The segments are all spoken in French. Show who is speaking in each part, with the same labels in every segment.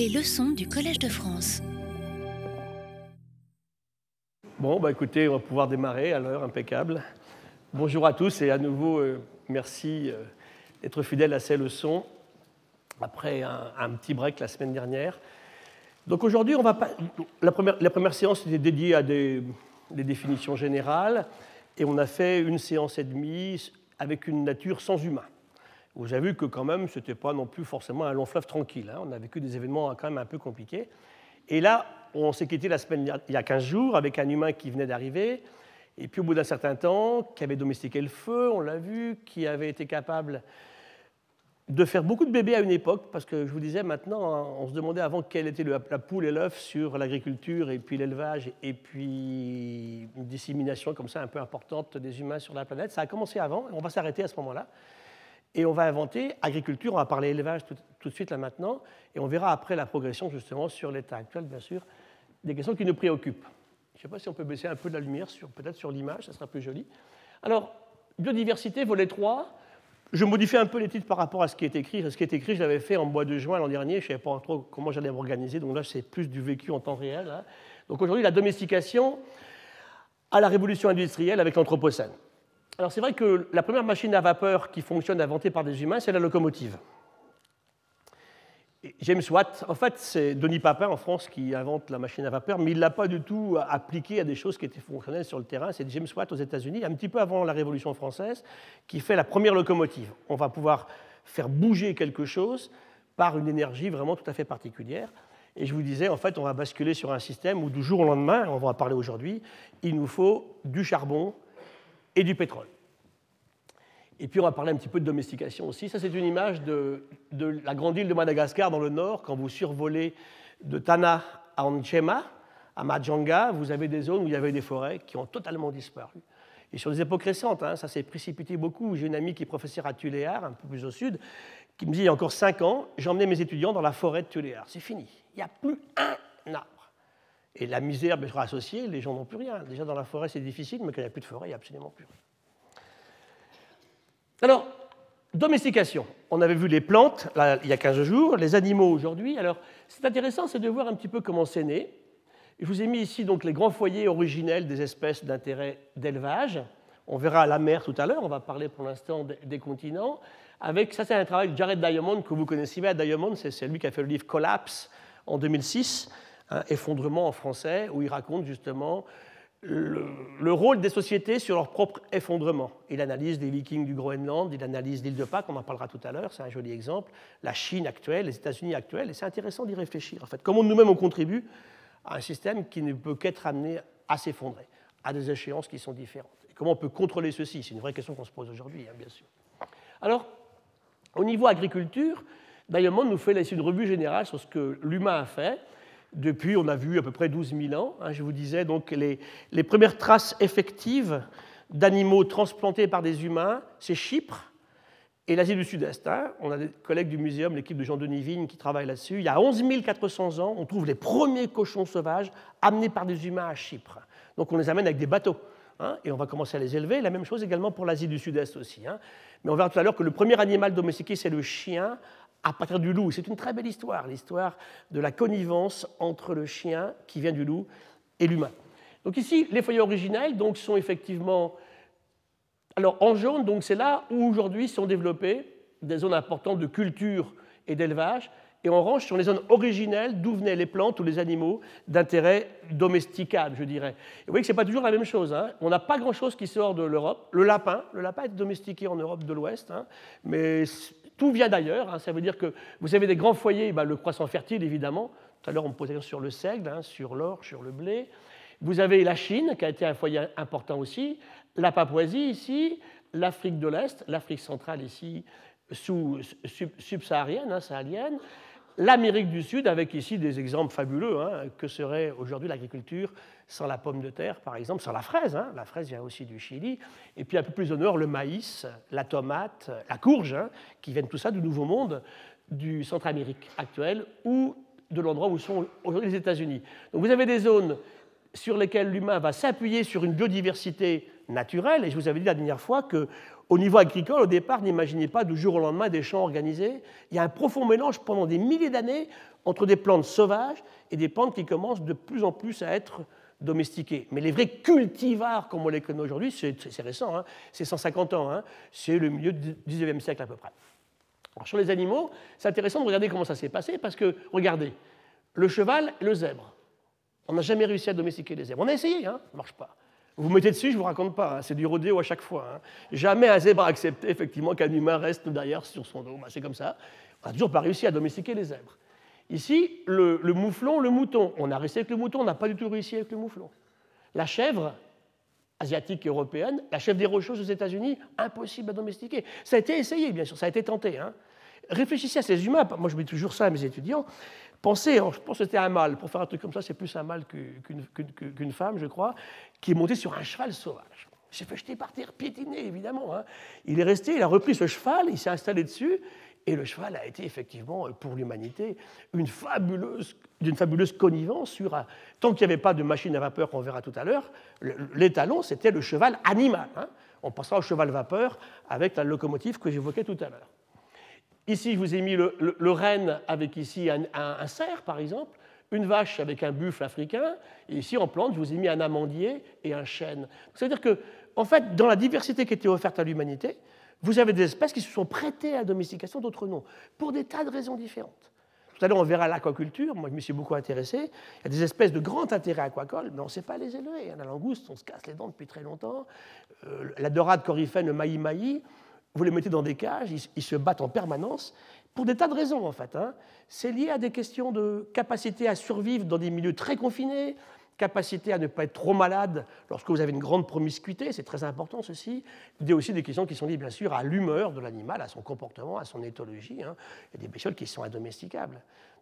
Speaker 1: Les leçons du Collège de France.
Speaker 2: Bon, bah écoutez, on va pouvoir démarrer à l'heure impeccable. Bonjour à tous et à nouveau, euh, merci euh, d'être fidèles à ces leçons après un, petit break la semaine dernière. Donc aujourd'hui, on va pas... la, première, séance était dédiée à des, des définitions générales et on a fait une séance et demie avec une nature sans humain. Vous avez vu que quand même, ce n'était pas non plus forcément un long fleuve tranquille. Hein. On a vécu des événements quand même un peu compliqués. Et là, on s'est quitté la semaine, il y a 15 jours avec un humain qui venait d'arriver, et puis au bout d'un certain temps, qui avait domestiqué le feu, on l'a vu, qui avait été capable de faire beaucoup de bébés à une époque, parce que je vous disais maintenant, on se demandait avant quelle était la poule et l'œuf sur l'agriculture et puis l'élevage et puis une dissémination comme ça un peu importante des humains sur la planète. Ça a commencé avant, on va s'arrêter à ce moment-là. Et on va inventer agriculture, on va parler élevage tout, de suite là maintenant, et on verra après la progression justement sur l'état actuel, bien sûr, des questions qui nous préoccupent. Je ne sais pas si on peut baisser un peu de la lumière, peut-être sur l'image, ça sera plus joli. Alors, biodiversité, volet 3, je modifie un peu les titres par rapport à ce qui est écrit. Ce qui est écrit, je l'avais fait en mois de juin l'an dernier, je ne savais pas trop comment j'allais m'organiser, donc là c'est plus du vécu en temps réel. Hein. Donc aujourd'hui, la domestication à la révolution industrielle avec l'Anthropocène. Alors c'est vrai que la première machine à vapeur qui fonctionne inventée par des humains, c'est la locomotive. James Watt, en fait, c'est Denis Papin en France qui invente la machine à vapeur, mais il ne l'a pas du tout appliquée à des choses qui étaient fonctionnelles sur le terrain. C'est James Watt aux États-Unis, un petit peu avant la Révolution française, qui fait la première locomotive. On va pouvoir faire bouger quelque chose par une énergie vraiment tout à fait particulière. Et je vous disais, en fait, on va basculer sur un système où du jour au lendemain, on va en parler aujourd'hui, il nous faut du charbon, et du pétrole. Et puis on va parler un petit peu de domestication aussi. Ça, c'est une image de, la grande île de Madagascar dans le nord. Quand vous survolez de Tana à Anchema, à Majanga, vous avez des zones où il y avait des forêts qui ont totalement disparu. Et sur des époques récentes, hein, ça s'est précipité beaucoup. J'ai une amie qui est professeure à Tuléar, un peu plus au sud, qui me dit il y a encore cinq ans, j'emmenais mes étudiants dans la forêt de Tuléar. C'est fini. Il n'y a plus un arbre. Et la misère sûr associée, les gens n'ont plus rien. Déjà dans la forêt c'est difficile, mais quand il n'y a plus de forêt, il n'y a absolument plus rien. Alors, domestication. On avait vu les plantes il y a 15 jours, les animaux aujourd'hui. Alors, c'est intéressant, c'est de voir un petit peu comment c'est né. Je vous ai mis ici donc les grands foyers originels des espèces d'intérêt d'élevage. On verra la mer tout à l'heure, on va parler pour l'instant des continents. Avec, ça, c'est un travail de Jared Diamond que vous connaissez bien. Diamond, c'est lui qui a fait le livre Collapse en 2006 effondrement en français, où il raconte justement le, rôle des sociétés sur leur propre effondrement. Il analyse les vikings du Groenland, il analyse l'île de Pâques, on en parlera tout à l'heure, c'est un joli exemple, la Chine actuelle, les États-Unis actuels, et c'est intéressant d'y réfléchir. En fait, comment nous-mêmes on contribue à un système qui ne peut qu'être amené à s'effondrer, à des échéances qui sont différentes. Comment on peut contrôler ceci? C'est une vraie question qu'on se pose aujourd'hui, hein, bien sûr. Alors, au niveau agriculture, Diamond nous fait laisser une revue générale sur ce que l'humain a fait depuis, on a vu à peu près 12 000 ans. Hein, je vous disais, donc les, premières traces effectives d'animaux transplantés par des humains, c'est Chypre et l'Asie du Sud-Est. Hein. On a des collègues du muséum, l'équipe de Jean-Denis Vigne, qui travaille là-dessus. Il y a 11 400 ans, on trouve les premiers cochons sauvages amenés par des humains à Chypre. Donc on les amène avec des bateaux. Hein, et on va commencer à les élever. La même chose également pour l'Asie du Sud-Est aussi. Mais on verra tout à l'heure que le premier animal domestiqué, c'est le chien, à partir du loup. C'est une très belle histoire, l'histoire de la connivence entre le chien qui vient du loup et l'humain. Donc ici, les foyers originels donc, sont effectivement... Alors en jaune, donc c'est là où aujourd'hui sont développées des zones importantes de culture et d'élevage, et en orange sont les zones originelles d'où venaient les plantes ou les animaux d'intérêt domesticable, je dirais. Et vous voyez que ce n'est pas toujours la même chose. Hein. On n'a pas grand-chose qui sort de l'Europe. Le lapin, le lapin est domestiqué en Europe de l'Ouest, hein, mais tout vient d'ailleurs. Hein. Ça veut dire que vous avez des grands foyers, bah, le croissant fertile évidemment. Tout à l'heure, on me posait sur le seigle, sur l'or, sur le blé. Vous avez la Chine, qui a été un foyer important aussi, la Papouasie ici, l'Afrique de l'Est, l'Afrique centrale ici, sous, subsaharienne, sahélienne, l'Amérique du Sud, avec ici des exemples fabuleux, que serait aujourd'hui l'agriculture sans la pomme de terre, par exemple, sans la fraise. Hein. La fraise vient aussi du Chili. Et puis un peu plus au nord, le maïs, la tomate, la courge, hein, qui viennent tout ça du Nouveau Monde, du Centre-Amérique actuel ou de l'endroit où sont aujourd'hui les États-Unis. Donc vous avez des zones sur lesquelles l'humain va s'appuyer sur une biodiversité naturelle. Et je vous avais dit la dernière fois que au niveau agricole, au départ, n'imaginez pas du jour au lendemain des champs organisés. Il y a un profond mélange pendant des milliers d'années entre des plantes sauvages et des plantes qui commencent de plus en plus à être domestiquées. Mais les vrais cultivars, comme on les connaît aujourd'hui, c'est récent, hein, c'est 150 ans, hein, c'est le milieu du 19e siècle à peu près. Alors, sur les animaux, c'est intéressant de regarder comment ça s'est passé, parce que, regardez, le cheval et le zèbre. On n'a jamais réussi à domestiquer les zèbres. On a essayé, hein, ça ne marche pas. Vous mettez dessus, je ne vous raconte pas, hein, c'est du rodéo à chaque fois. Hein. Jamais un zèbre a accepté effectivement qu'un humain reste derrière sur son dos. Bah, c'est comme ça. On n'a toujours pas réussi à domestiquer les zèbres. Ici, le, mouflon, le mouton. On a resté avec le mouton, on n'a pas du tout réussi avec le mouflon. La chèvre, asiatique et européenne, la chèvre des rocheuses aux États-Unis, impossible à domestiquer. Ça a été essayé, bien sûr, ça a été tenté. Hein. Réfléchissez à ces humains, moi je mets toujours ça à mes étudiants. Pensez, je pense que c'était un mâle, pour faire un truc comme ça, c'est plus un mâle qu'une femme, je crois, qui est monté sur un cheval sauvage. Il s'est fait jeter par terre, piétiner, évidemment. Hein. Il est resté, il a repris ce cheval, il s'est installé dessus, et le cheval a été effectivement, pour l'humanité, une fabuleuse, d'une fabuleuse connivence sur un... Tant qu'il n'y avait pas de machine à vapeur qu'on verra tout à l'heure, l'étalon, c'était le cheval animal. Hein. On passera au cheval vapeur avec la locomotive que j'évoquais tout à l'heure. Ici, je vous ai mis le, renne avec ici un, cerf, par exemple, une vache avec un buffle africain, et ici en plante, je vous ai mis un amandier et un chêne. C'est-à-dire que, en fait, dans la diversité qui était offerte à l'humanité, vous avez des espèces qui se sont prêtées à la domestication, d'autres non, pour des tas de raisons différentes. Tout à l'heure, on verra l'aquaculture. Moi, je me suis beaucoup intéressé. Il y a des espèces de grand intérêt aquacole, mais on ne sait pas les élever. La langouste, on se casse les dents depuis très longtemps. Euh, la dorade coryphène, le maï-maï, vous les mettez dans des cages, ils, se battent en permanence, pour des tas de raisons, en fait. Hein. C'est lié à des questions de capacité à survivre dans des milieux très confinés, capacité à ne pas être trop malade lorsque vous avez une grande promiscuité, c'est très important ceci. Il y a aussi des questions qui sont liées bien sûr à l'humeur de l'animal, à son comportement, à son éthologie. Hein. Il y a des bestioles qui sont indomesticables.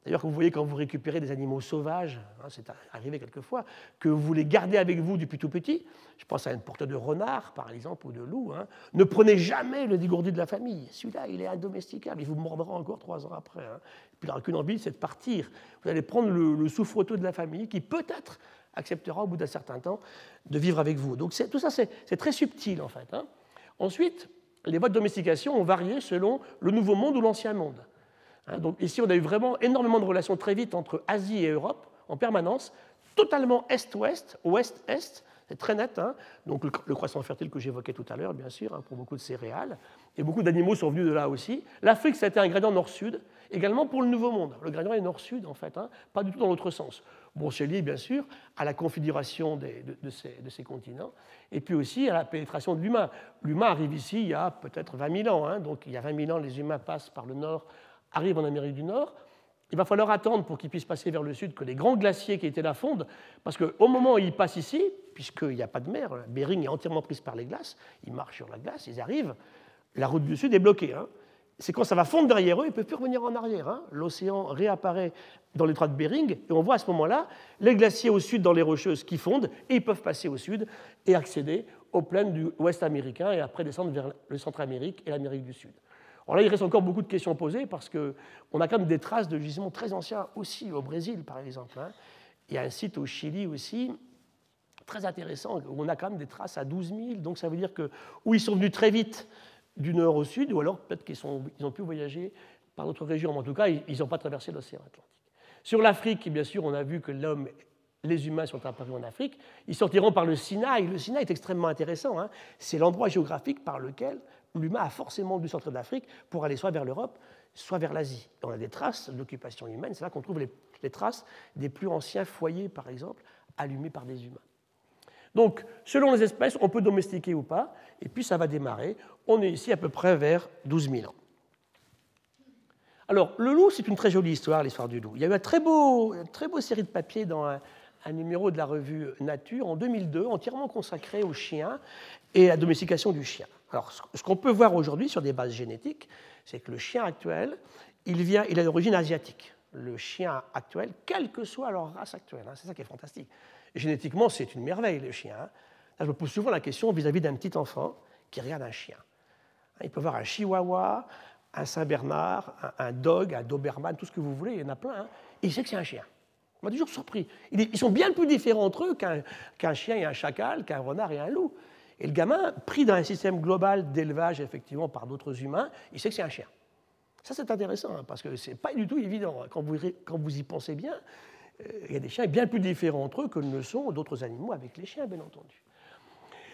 Speaker 2: D'ailleurs, vous voyez quand vous récupérez des animaux sauvages, hein, c'est arrivé quelquefois, que vous les gardez avec vous depuis tout petit, je pense à une porte de renard par exemple ou de loup, hein, ne prenez jamais le dégourdi de la famille. Celui-là, il est indomesticable, il vous mordra encore trois ans après. Hein. Et puis il n'aura qu'une envie, c'est de partir. Vous allez prendre le, le souffretot de la famille qui peut-être acceptera au bout d'un certain temps de vivre avec vous. Donc tout ça, c'est très subtil en fait. Hein. Ensuite, les voies de domestication ont varié selon le nouveau monde ou l'ancien monde. Hein. donc ici, on a eu vraiment énormément de relations très vite entre Asie et Europe en permanence, totalement est-ouest, ouest-est, c'est très net. Hein. donc le, croissant fertile que j'évoquais tout à l'heure, bien sûr, pour beaucoup de céréales. Et beaucoup d'animaux sont venus de là aussi. L'Afrique, ça a été un gradient nord-sud, également pour le Nouveau Monde. Le gradient est nord-sud, en fait, pas du tout dans l'autre sens. Bon, c'est lié bien sûr à la configuration de, ces, continents et puis aussi à la pénétration de l'humain. L'humain arrive ici il y a peut-être 20 000 ans, hein. donc il y a 20 000 ans, les humains passent par le nord, arrivent en Amérique du Nord. Il va falloir attendre pour qu'ils puissent passer vers le sud que les grands glaciers qui étaient là fondent, parce qu'au moment où ils passent ici, puisqu'il n'y a pas de mer, Bering est entièrement prise par les glaces, ils marchent sur la glace, ils arrivent, la route du sud est bloquée. Hein c'est quand ça va fondre derrière eux, ils ne peuvent plus revenir en arrière. Hein. L'océan réapparaît dans l'étroit de Bering, et on voit à ce moment-là les glaciers au sud dans les rocheuses qui fondent, et ils peuvent passer au sud et accéder aux plaines du ouest américain, et après descendre vers le Centre-Amérique et l'Amérique du Sud. Alors là, il reste encore beaucoup de questions posées, parce qu'on a quand même des traces de gisements très anciens aussi au Brésil, par exemple. Hein. Il y a un site au Chili aussi, très intéressant, où on a quand même des traces à 12 000, donc ça veut dire que, où ils sont venus très vite du nord au sud, ou alors peut-être qu'ils ils ont pu voyager par d'autres régions, mais en tout cas, ils n'ont pas traversé l'océan Atlantique. Sur l'Afrique, bien sûr, on a vu que l'homme, les humains sont apparus en Afrique. Ils sortiront par le Sinaï. Le Sinaï est extrêmement intéressant. Hein. C'est l'endroit géographique par lequel l'humain a forcément dû sortir d'Afrique pour aller soit vers l'Europe, soit vers l'Asie. On a des traces d'occupation humaine. C'est là qu'on trouve les, traces des plus anciens foyers, par exemple, allumés par des humains. Donc, selon les espèces, on peut domestiquer ou pas, et puis ça va démarrer. On est ici à peu près vers 12 000 ans. Alors, le loup, c'est une très jolie histoire, l'histoire du loup. Il y a eu une très, beau, très beau série de papiers dans numéro de la revue Nature en 2002, entièrement consacré au chien et à la domestication du chien. Alors, ce qu'on peut voir aujourd'hui sur des bases génétiques, c'est que le chien actuel, il, vient, il a d'origine asiatique. Le chien actuel, quelle que soit leur race actuelle, hein, c'est ça qui est fantastique. Génétiquement, c'est une merveille, le chien. Hein. je me pose souvent la question vis-à-vis d'un petit enfant qui regarde un chien. Hein, il peut voir un chihuahua, un Saint-Bernard, un, dog, un Doberman, tout ce que vous voulez, il y en a plein. Il sait que c'est un chien. On m'a toujours surpris. Ils sont bien plus différents entre eux qu'un chien et un chacal, qu'un renard et un loup. Et le gamin, pris dans un système global d'élevage, effectivement, par d'autres humains, il sait que c'est un chien. Ça, c'est intéressant, hein, parce que ce n'est pas du tout évident. Quand vous, y pensez bien, euh, il y a des chiens bien plus différents entre eux que ne le sont d'autres animaux avec les chiens, bien entendu.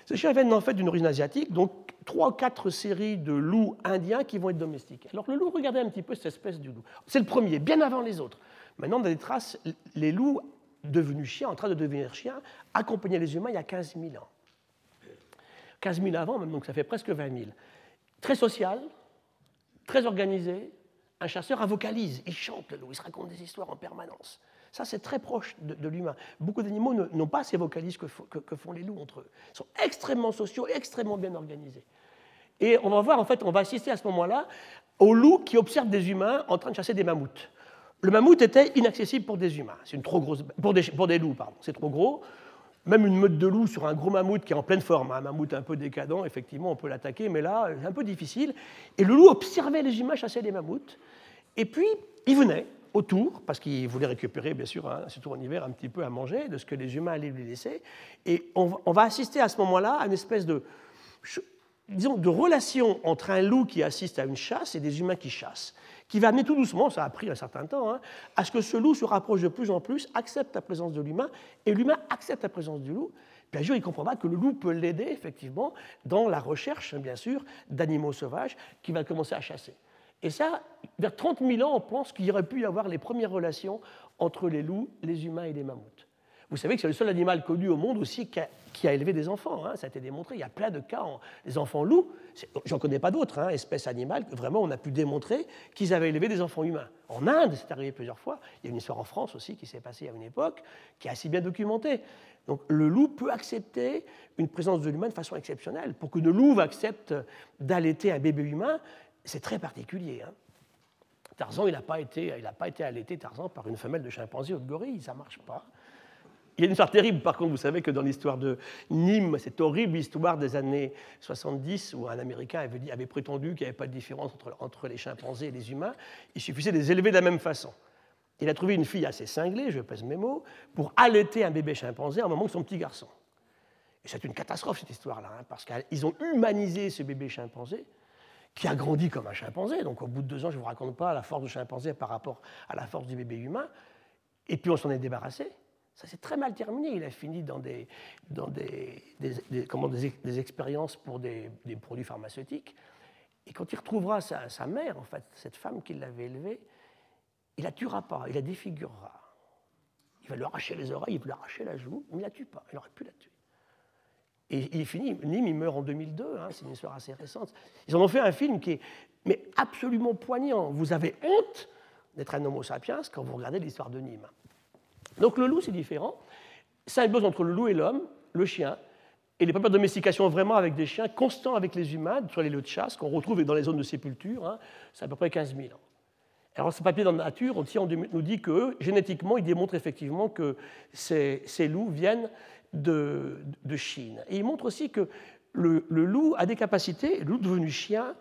Speaker 2: Ces chiens viennent en fait d'une origine asiatique, donc trois quatre séries de loups indiens qui vont être domestiqués. Alors le loup, regardez un petit peu cette espèce de loup. C'est le premier, bien avant les autres. Maintenant, on a des traces, les loups devenus chiens, en train de devenir chiens, accompagnaient les humains il y a 15 000 ans. 15 000 avant même, donc ça fait presque 20 000. Très social, très organisé, un chasseur a vocalise, il chante le loup, il se raconte des histoires en permanence. Ça, c'est très proche de, l'humain. Beaucoup d'animaux n'ont pas ces vocalises que, font les loups entre eux. Ils sont extrêmement sociaux, extrêmement bien organisés. Et on va voir, en fait, on va assister à ce moment-là aux loups qui observent des humains en train de chasser des mammouths. Le mammouth était inaccessible pour des humains, c'est une trop grosse, pour des, loups, pardon, c'est trop gros. Même une meute de loups sur un gros mammouth qui est en pleine forme, un mammouth un peu décadent, effectivement, on peut l'attaquer, mais là, c'est un peu difficile. Et le loup observait les humains chasser des mammouths, et puis il venait, autour, parce qu'il voulait récupérer, bien sûr, hein, surtout en hiver, un petit peu à manger de ce que les humains allaient lui laisser. Et on, va assister à ce moment-là à une espèce de, disons, de relation entre un loup qui assiste à une chasse et des humains qui chassent, qui va amener tout doucement, ça a pris un certain temps, hein, à ce que ce loup se rapproche de plus en plus, accepte la présence de l'humain, et l'humain accepte la présence du loup. Bien sûr, il comprendra que le loup peut l'aider, effectivement, dans la recherche, bien sûr, d'animaux sauvages qu'il va commencer à chasser. Et ça, vers 30 000 ans, on pense qu'il aurait pu y avoir les premières relations entre les loups, les humains et les mammouths. Vous savez que c'est le seul animal connu au monde aussi qui a, élevé des enfants. Hein. ça a été démontré. Il y a plein de cas. En, les enfants loups, j'en connais pas d'autres, hein, espèces animales, vraiment on a pu démontrer qu'ils avaient élevé des enfants humains. En Inde, c'est arrivé plusieurs fois. Il y a une histoire en France aussi qui s'est passée à une époque, qui est assez bien documentée. Donc le loup peut accepter une présence de l'humain de façon exceptionnelle. Pour qu'une louve accepte d'allaiter un bébé humain, c'est très particulier. Hein. Tarzan, il n'a pas, été, pas été allaité, Tarzan, par une femelle de chimpanzé ou de gorille, ça ne marche pas. Il y a une histoire terrible, par contre, vous savez que dans l'histoire de Nîmes, cette horrible histoire des années 70, où un Américain avait, prétendu qu'il n'y avait pas de différence entre, les chimpanzés et les humains, il suffisait de les élever de la même façon. Il a trouvé une fille assez cinglée, je pèse mes mots, pour allaiter un bébé chimpanzé en moment que son petit garçon. Et c'est une catastrophe, cette histoire-là, hein, parce qu'ils ont humanisé ce bébé chimpanzé, qui a grandi comme un chimpanzé. Donc au bout de deux ans, je ne vous raconte pas la force du chimpanzé par rapport à la force du bébé humain. Et puis on s'en est débarrassé. Ça s'est très mal terminé. Il a fini dans des, comment, des, expériences pour des, produits pharmaceutiques. Et quand il retrouvera sa, mère, en fait, cette femme qui l'avait élevé, il la tuera pas, il la défigurera. Il va lui arracher les oreilles, il va lui arracher la joue, mais il ne la tue pas. Il aurait pu la tuer. Et il est fini. Nîmes, il meurt en 2002, hein, c'est une histoire assez récente. Ils en ont fait un film qui est mais absolument poignant. Vous avez honte d'être un homo sapiens quand vous regardez l'histoire de Nîmes. Donc le loup, c'est différent. Symbiose entre le loup et l'homme, le chien, et les premières domestications vraiment avec des chiens constants avec les humains, sur les lieux de chasse, qu'on retrouve dans les zones de sépulture, hein, c'est à peu près 15 000 ans. Alors, ce papier dans la nature on nous dit que génétiquement, il démontre effectivement que ces, loups viennent de, Chine. Et il montre aussi que le, loup a des capacités, le loup devenu chien,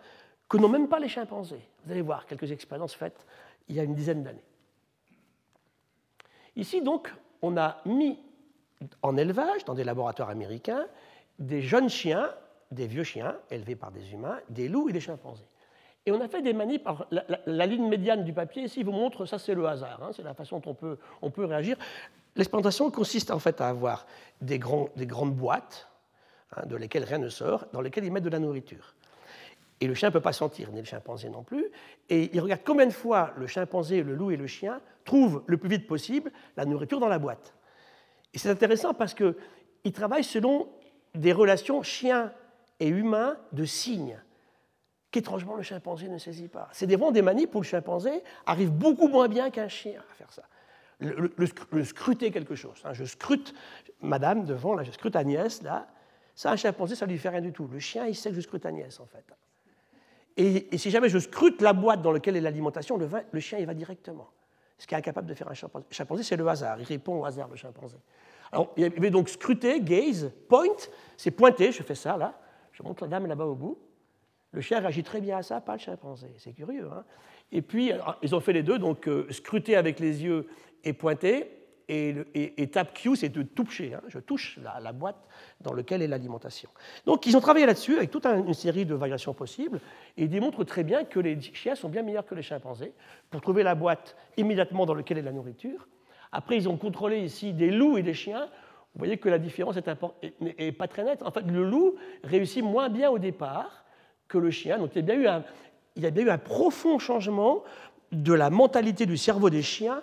Speaker 2: que n'ont même pas les chimpanzés. Vous allez voir quelques expériences faites il y a une dizaine d'années. Ici, donc, on a mis en élevage, dans des laboratoires américains, des jeunes chiens, des vieux chiens élevés par des humains, des loups et des chimpanzés. Et on a fait des manips. la, ligne médiane du papier ici vous montre, ça c'est le hasard, hein, c'est la façon dont on peut, on peut réagir. L'explantation consiste en fait à avoir des, grandes boîtes, hein, de lesquelles rien ne sort, dans lesquelles ils mettent de la nourriture. Et le chien ne peut pas sentir, ni le chimpanzé non plus. Et il regarde combien de fois le chimpanzé, le loup et le chien trouvent le plus vite possible la nourriture dans la boîte. Et c'est intéressant parce qu'ils travaillent selon des relations chien et humain de signes qu'étrangement le chimpanzé ne saisit pas. C'est vraiment des manies où le chimpanzé arrive beaucoup moins bien qu'un chien à faire ça le, scruter quelque chose. Hein. Je scrute madame devant, je scrute Agnès, là. Ça, un chimpanzé, ça lui fait rien du tout. Le chien, il sait que je scrute Agnès, en fait. Et, si jamais je scrute la boîte dans laquelle est l'alimentation, le, chien, il va directement. Ce qui est incapable de faire un chimpanzé. C'est le hasard. Il répond au hasard, le chimpanzé. Alors, il avait donc scruter, gaze, point, c'est pointer, je fais ça, là. Je montre la dame là-bas au bout. Le chien réagit très bien à ça, pas le chimpanzé. C'est curieux. Hein et puis, ils ont fait les deux, donc euh, scruter avec les yeux et pointer, et, étape Q, c'est de toucher. Hein. je touche la, boîte dans laquelle est l'alimentation. Donc, ils ont travaillé là-dessus avec toute une série de variations possibles et démontrent très bien que les chiens sont bien meilleurs que les chimpanzés pour trouver la boîte immédiatement dans laquelle est la nourriture. Après, ils ont contrôlé ici des loups et des chiens. Vous voyez que la différence n'est pas très nette. En fait, le loup réussit moins bien au départ que le chien. Donc, il y a bien eu un profond changement de la mentalité du cerveau des chiens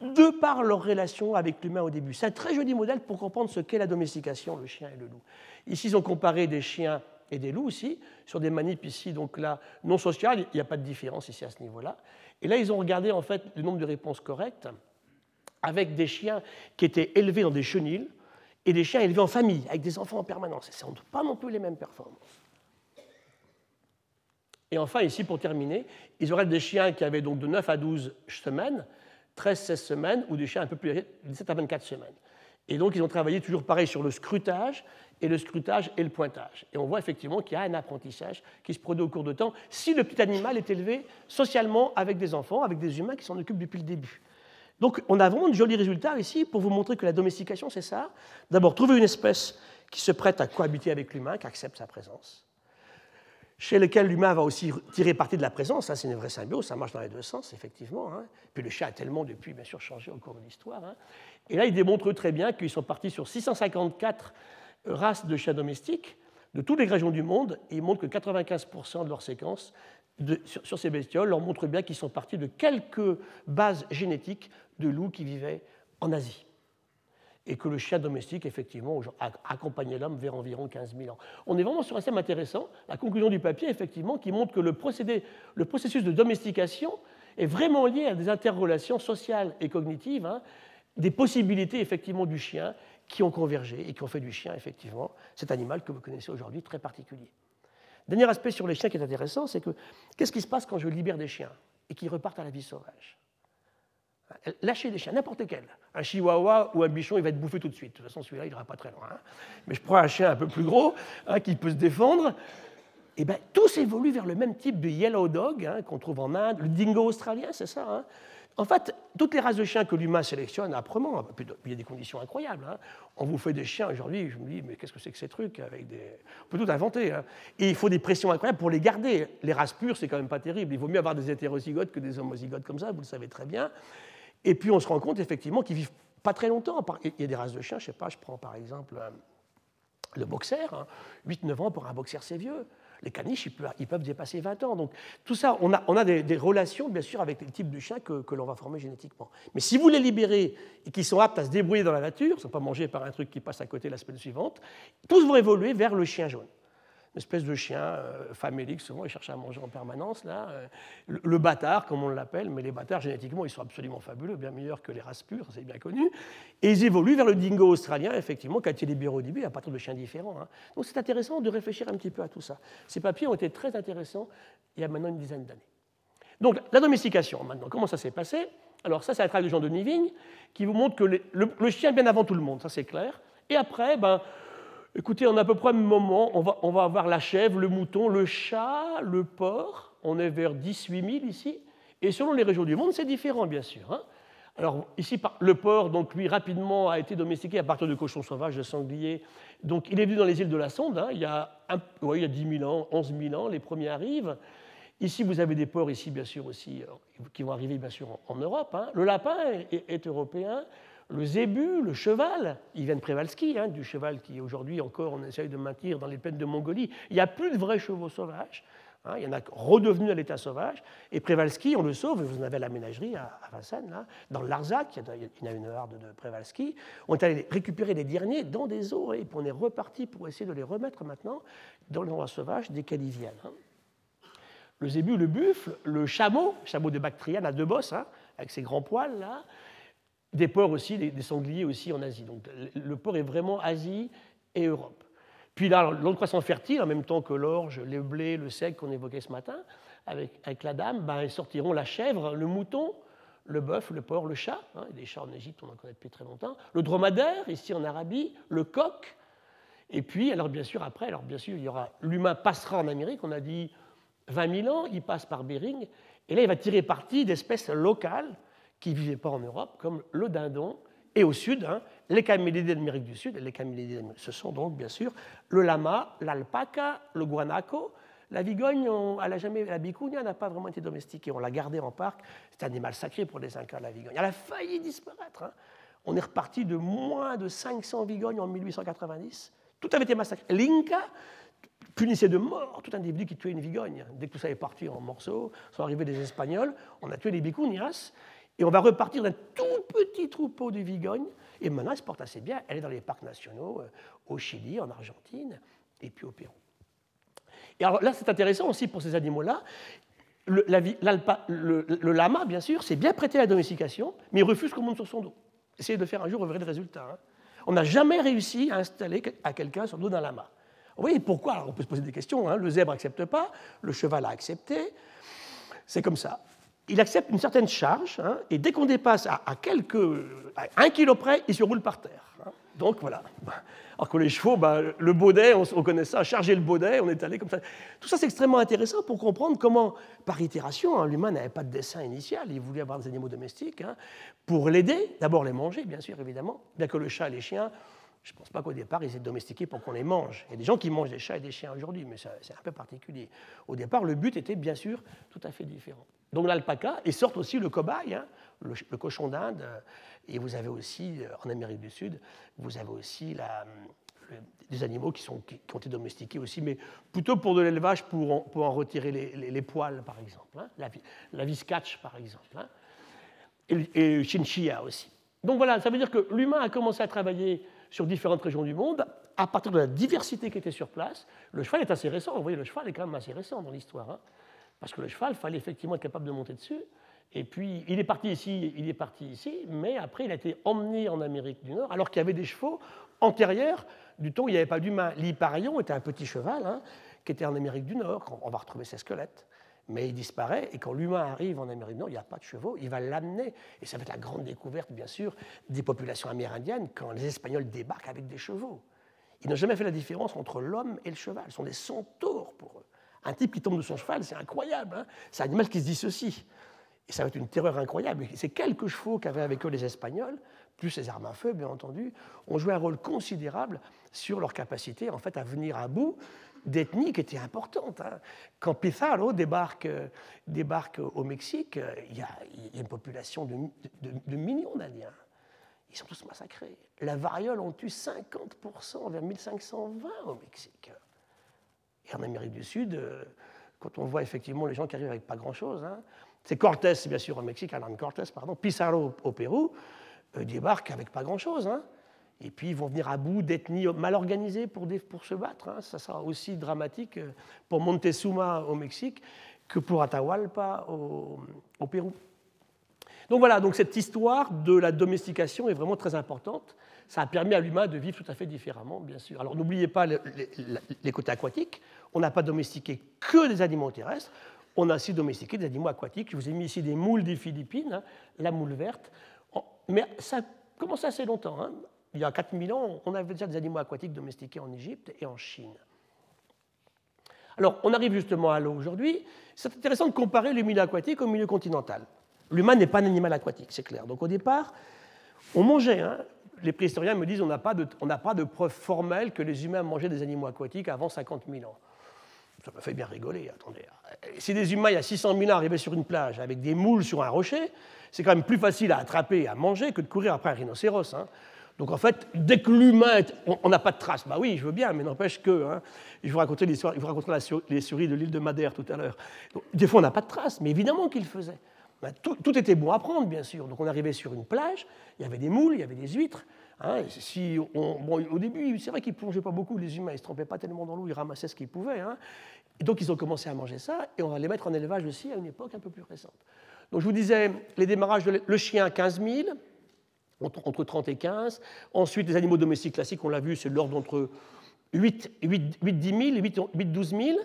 Speaker 2: de par leur relation avec l'humain au début. C'est un très joli modèle pour comprendre ce qu'est la domestication, le chien et le loup. Ici, ils ont comparé des chiens et des loups aussi, sur des manips ici, donc là, non sociales, il n'y a pas de différence ici à ce niveau-là. Et là, ils ont regardé en fait le nombre de réponses correctes avec des chiens qui étaient élevés dans des chenilles et des chiens élevés en famille, avec des enfants en permanence. Et ce ne sont pas non plus les mêmes performances. Et enfin, ici, pour terminer, ils auraient des chiens qui avaient donc de 9 à 12 semaines, 13-16 semaines, ou des chiens un peu plus âgés, 17 à 24 semaines. Et donc, ils ont travaillé toujours pareil sur le scrutage, et le scrutage et le pointage. Et on voit effectivement qu'il y a un apprentissage qui se produit au cours de temps si le petit animal est élevé socialement avec des enfants, avec des humains qui s'en occupent depuis le début. Donc, on a vraiment de jolis résultats ici pour vous montrer que la domestication, c'est ça. D'abord, trouver une espèce qui se prête à cohabiter avec l'humain, qui accepte sa présence chez lequel l'humain va aussi tirer parti de la présence. c'est une vraie symbiose, ça marche dans les deux sens, effectivement. Hein. Puis le chat a tellement depuis, bien sûr, changé au cours de l'histoire. Hein. Et là, il démontre très bien qu'ils sont partis sur 654 races de chats domestiques de toutes les régions du monde, et ils montrent que 95% de leurs séquences sur, ces bestioles leur montrent bien qu'ils sont partis de quelques bases génétiques de loups qui vivaient en Asie et que le chien domestique, effectivement, accompagnait l'homme vers environ 15 000 ans. On est vraiment sur un thème intéressant, la conclusion du papier, effectivement, qui montre que le, processus de domestication est vraiment lié à des interrelations sociales et cognitives, hein, des possibilités, effectivement, du chien qui ont convergé et qui ont fait du chien, effectivement, cet animal que vous connaissez aujourd'hui très particulier. Dernier aspect sur les chiens qui est intéressant, c'est que qu'est-ce qui se passe quand je libère des chiens et qu'ils repartent à la vie sauvage? Lâchez des chiens, n'importe lequel. Un chihuahua ou un bichon, il va être bouffé tout de suite. De toute façon, celui-là, il n'ira pas très loin. Hein. Mais je prends un chien un peu plus gros, hein, qui peut se défendre. Et eh bien, tous évoluent vers le même type de yellow dog hein, qu'on trouve en Inde, le dingo australien, c'est ça. En fait, toutes les races de chiens que l'humain sélectionne âprement, il y a des conditions incroyables. On vous fait des chiens aujourd'hui, je me dis, mais qu'est-ce que c'est que ces trucs avec des... On peut tout inventer. Et il faut des pressions incroyables pour les garder. Les races pures, c'est quand même pas terrible. Il vaut mieux avoir des hétérozygotes que des homozygotes comme ça, vous le savez très bien. Et puis on se rend compte effectivement qu'ils vivent pas très longtemps. Il y a des races de chiens, je sais pas, je prends par exemple euh, le boxer, 8-9 hein. ans pour un boxer c'est vieux. Les caniches, ils peuvent, dépasser 20 ans. Donc tout ça, on a, des, relations bien sûr avec les types de chiens que, que l'on va former génétiquement. Mais si vous les libérez et qu'ils sont aptes à se débrouiller dans la nature, ils ne sont pas mangés par un truc qui passe à côté la semaine suivante, tous vont évoluer vers le chien jaune espèce de chien euh, famélique, souvent, il cherche à manger en permanence. Là. Euh, le, bâtard, comme on l'appelle, mais les bâtards, génétiquement, ils sont absolument fabuleux, bien meilleurs que les races pures, c'est bien connu. Et ils évoluent vers le dingo australien, effectivement, début, à partir de chiens différents. Hein. Donc c'est intéressant de réfléchir un petit peu à tout ça. Ces papiers ont été très intéressants il y a maintenant une dizaine d'années. Donc la domestication, maintenant, comment ça s'est passé? Alors ça, c'est un travail de Jean de Nivigne, qui vous montre que le, le, chien bien avant tout le monde, ça c'est clair. Et après, ben, Écoutez, en à peu près le même moment, on va, avoir la chèvre, le mouton, le chat, le porc. On est vers 10-8 000 ici. Et selon les régions du monde, c'est différent, bien sûr. Hein. Alors, ici, le porc, donc, lui, rapidement a été domestiqué à partir de cochons sauvages, de sangliers. Donc, il est venu dans les îles de la Sonde, hein. il, y a il y a 10 000 ans, 11 000 ans, les premiers arrivent. Ici, vous avez des porcs, ici, bien sûr, aussi, euh, qui vont arriver, bien sûr, en, Europe. Hein. Le lapin est européen. Le zébu, le cheval, de Prévalski, hein, du cheval qui aujourd'hui encore on essaye de maintenir dans les plaines de Mongolie. Il n'y a plus de vrais chevaux sauvages. Hein, il y en a redevenus à l'état sauvage. Et Prévalski, on le sauve, vous en avez la ménagerie à, Vincennes, là, dans Larzac, il y a une harde de Prévalski. On est allé récupérer les derniers dans des eaux et puis on est reparti pour essayer de les remettre maintenant dans l'endroit sauvage des viennent. Hein. Le zébu, le buffle, le chameau, chameau de Bactriane à deux bosses, avec ses grands poils là, des porcs aussi, des, sangliers aussi en Asie. Donc le porc est vraiment Asie et Europe. Puis là, l'autre croissant fertile, en même temps que l'orge, le blé, le sec qu'on évoquait ce matin, avec, avec la dame, ben, ils sortiront la chèvre, le mouton, le bœuf, le porc, le chat. Hein, des chats en Égypte, on en connaît depuis très longtemps. Le dromadaire, ici en Arabie, le coq. Et puis, alors bien sûr, après, alors bien sûr, il y aura l'humain passera en Amérique, on a dit 20 000 ans, il passe par Bering, et là, il va tirer parti d'espèces locales qui ne vivaient pas en Europe, comme le dindon Et au sud, hein, les camélidés d'Amérique du Sud, les camélidés, ce sont donc bien sûr le lama, l'alpaca, le guanaco. La vigogne, elle a jamais, la bicounia n'a pas vraiment été domestiquée. On l'a gardée en parc. C'est un animal sacré pour les Incas, la vigogne. Elle a failli disparaître. Hein. On est reparti de moins de 500 vigognes en 1890. Tout avait été massacré. L'Inca punissait de mort tout individu qui tuait une vigogne. Dès que tout ça est parti en morceaux, sont arrivés des Espagnols, on a tué les bicunias, et on va repartir d'un tout petit troupeau de vigognes, et maintenant elle se porte assez bien. Elle est dans les parcs nationaux, euh, au Chili, en Argentine, et puis au Pérou. Et alors là, c'est intéressant aussi pour ces animaux-là. Le, lama, bien sûr, c'est bien prêté à la domestication, mais il refuse qu'on monte sur son dos. Essayez de faire un jour, verrez le résultat. Hein. On n'a jamais réussi à installer à quelqu'un sur le dos d'un lama. Vous voyez pourquoi? On peut se poser des questions. Hein. Le zèbre n'accepte pas, le cheval a accepté. C'est comme ça. Il accepte une certaine charge, hein, et dès qu'on dépasse à, quelques, un kilo près, il se roule par terre. Donc voilà. Alors que les chevaux, bah, le baudet, on, connaît ça, charger le baudet, on est allé comme ça. Tout ça, c'est extrêmement intéressant pour comprendre comment, par itération, hein, l'humain n'avait pas de dessin initial, il voulait avoir des animaux domestiques, hein, pour l'aider, d'abord les manger, bien sûr, évidemment, bien que le chat et les chiens, je ne pense pas qu'au départ, ils étaient domestiqués pour qu'on les mange. Il y a des gens qui mangent des chats et des chiens aujourd'hui, mais c'est un peu particulier. Au départ, le but était bien sûr tout à fait différent. Donc l'alpaca, et sortent aussi le cobaye, hein, le, cochon d'Inde, et vous avez aussi, euh, en Amérique du Sud, vous avez aussi la, des animaux qui, ont été domestiqués aussi, mais plutôt pour de l'élevage, pour, en, retirer les, poils, par exemple. Hein, la, la viscatch, par exemple. Hein, et, et chinchilla aussi. Donc voilà, ça veut dire que l'humain a commencé à travailler sur différentes régions du monde à partir de la diversité qui était sur place. Le cheval est assez récent, vous voyez, le cheval est quand même assez récent dans l'histoire. Parce que le cheval, fallait effectivement être capable de monter dessus. Et puis, il est parti ici, il est parti ici, mais après, il a été emmené en Amérique du Nord, alors qu'il y avait des chevaux antérieurs du temps où il n'y avait pas d'humain. L'Hyparion était un petit cheval hein, qui était en Amérique du Nord. On va retrouver ses squelettes. Mais il disparaît, et quand l'humain arrive en Amérique du Nord, il n'y a pas de chevaux, il va l'amener. Et ça va être la grande découverte, bien sûr, des populations amérindiennes quand les Espagnols débarquent avec des chevaux. Ils n'ont jamais fait la différence entre l'homme et le cheval. Ce sont des centaures pour eux. Un type qui tombe de son cheval, c'est incroyable. Hein. c'est un animal qui se dissocie. Et ça va être une terreur incroyable. Ces quelques chevaux qu'avaient avec eux les Espagnols, plus les armes à feu, bien entendu, ont joué un rôle considérable sur leur capacité en fait, à venir à bout d'ethnies qui étaient importantes. Hein. Quand Pizarro débarque, débarque, au Mexique, il y, a, une population de, millions d'Indiens. Ils sont tous massacrés. La variole ont tue 50% vers 1520 au Mexique. Et en Amérique du Sud, euh, quand on voit effectivement les gens qui arrivent avec pas grand-chose, hein, c'est Cortés, bien sûr, au Mexique, Alan Cortés, pardon, Pizarro au Pérou, euh, débarque avec pas grand-chose. Hein. Et puis ils vont venir à bout d'ethnies mal organisées pour, se battre. Hein. Ça sera aussi dramatique euh, pour Montezuma au Mexique que pour Atahualpa au, Pérou. Donc voilà, donc cette histoire de la domestication est vraiment très importante. Ça a permis à l'humain de vivre tout à fait différemment, bien sûr. Alors n'oubliez pas les, côtés aquatiques. On n'a pas domestiqué que des animaux terrestres. On a aussi domestiqué des animaux aquatiques. Je vous ai mis ici des moules des Philippines, hein, la moule verte. Mais ça commence assez longtemps. Hein. Il y a 4000 ans, on avait déjà des animaux aquatiques domestiqués en Égypte et en Chine. Alors, on arrive justement à l'eau aujourd'hui. C'est intéressant de comparer le milieu aquatique au milieu continental. L'humain n'est pas un animal aquatique, c'est clair. Donc au départ, on mangeait. Hein. Les préhistoriens me disent qu'on n'a pas, de, de preuve formelle que les humains mangeaient des animaux aquatiques avant 50 000 ans. Ça me fait bien rigoler, attendez. Si des humains, il y a 600 000 ans, arrivaient sur une plage avec des moules sur un rocher, c'est quand même plus facile à attraper et à manger que de courir après un rhinocéros. Hein. Donc en fait, dès que l'humain, on n'a pas de traces. Bah oui, je veux bien, mais n'empêche que, hein, je vous racontais l'histoire, je vous raconterai les souris de l'île de Madère tout à l'heure. Des fois, on n'a pas de traces, mais évidemment qu'il faisait. Bah, tout, était bon à prendre, bien sûr. Donc on arrivait sur une plage, il y avait des moules, il y avait des huîtres. Hein, si au début, c'est vrai qu'ils plongeaient pas beaucoup, les humains, ils se trempaient pas tellement dans l'eau, ils ramassaient ce qu'ils pouvaient. Hein. Et donc ils ont commencé à manger ça, et on va les mettre en élevage aussi à une époque un peu plus récente. Donc je vous disais, les démarrages, le chien 15 000, entre 30 et 15. Ensuite, les animaux domestiques classiques, on l'a vu, c'est l'ordre entre 8, 8, 8 10 000 et 8, 8 12 000.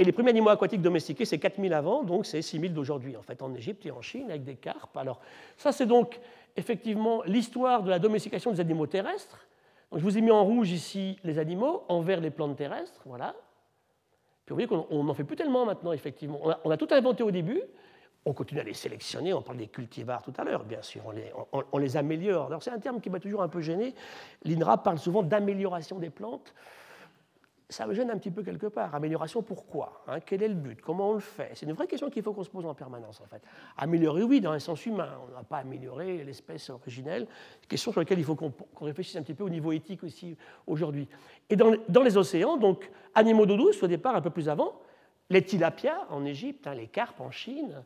Speaker 2: Et les premiers animaux aquatiques domestiqués, c'est 4 000 avant, donc c'est 6 000 d'aujourd'hui, en fait, en Égypte et en Chine, avec des carpes. Alors, ça, c'est donc effectivement l'histoire de la domestication des animaux terrestres. Donc, je vous ai mis en rouge ici les animaux, en vert les plantes terrestres, voilà. Puis vous voyez qu'on n'en fait plus tellement maintenant, effectivement. On a, tout inventé au début, On continue à les sélectionner, on parle des cultivars tout à l'heure, bien sûr, on les, on les améliore. Alors c'est un terme qui m'a toujours un peu gêné. L'INRA parle souvent d'amélioration des plantes ça me gêne un petit peu quelque part. Amélioration, pourquoi hein Quel est le but Comment on le fait? C'est une vraie question qu'il faut qu'on se pose en permanence, en fait. Améliorer, oui, dans un sens humain. On n'a pas amélioré l'espèce originelle. Question sur laquelle il faut qu'on réfléchisse un petit peu au niveau éthique aussi aujourd'hui. Et dans, les océans, donc, animaux d'eau douce, au départ, un peu plus avant, les tilapias en Égypte, hein, les carpes en Chine,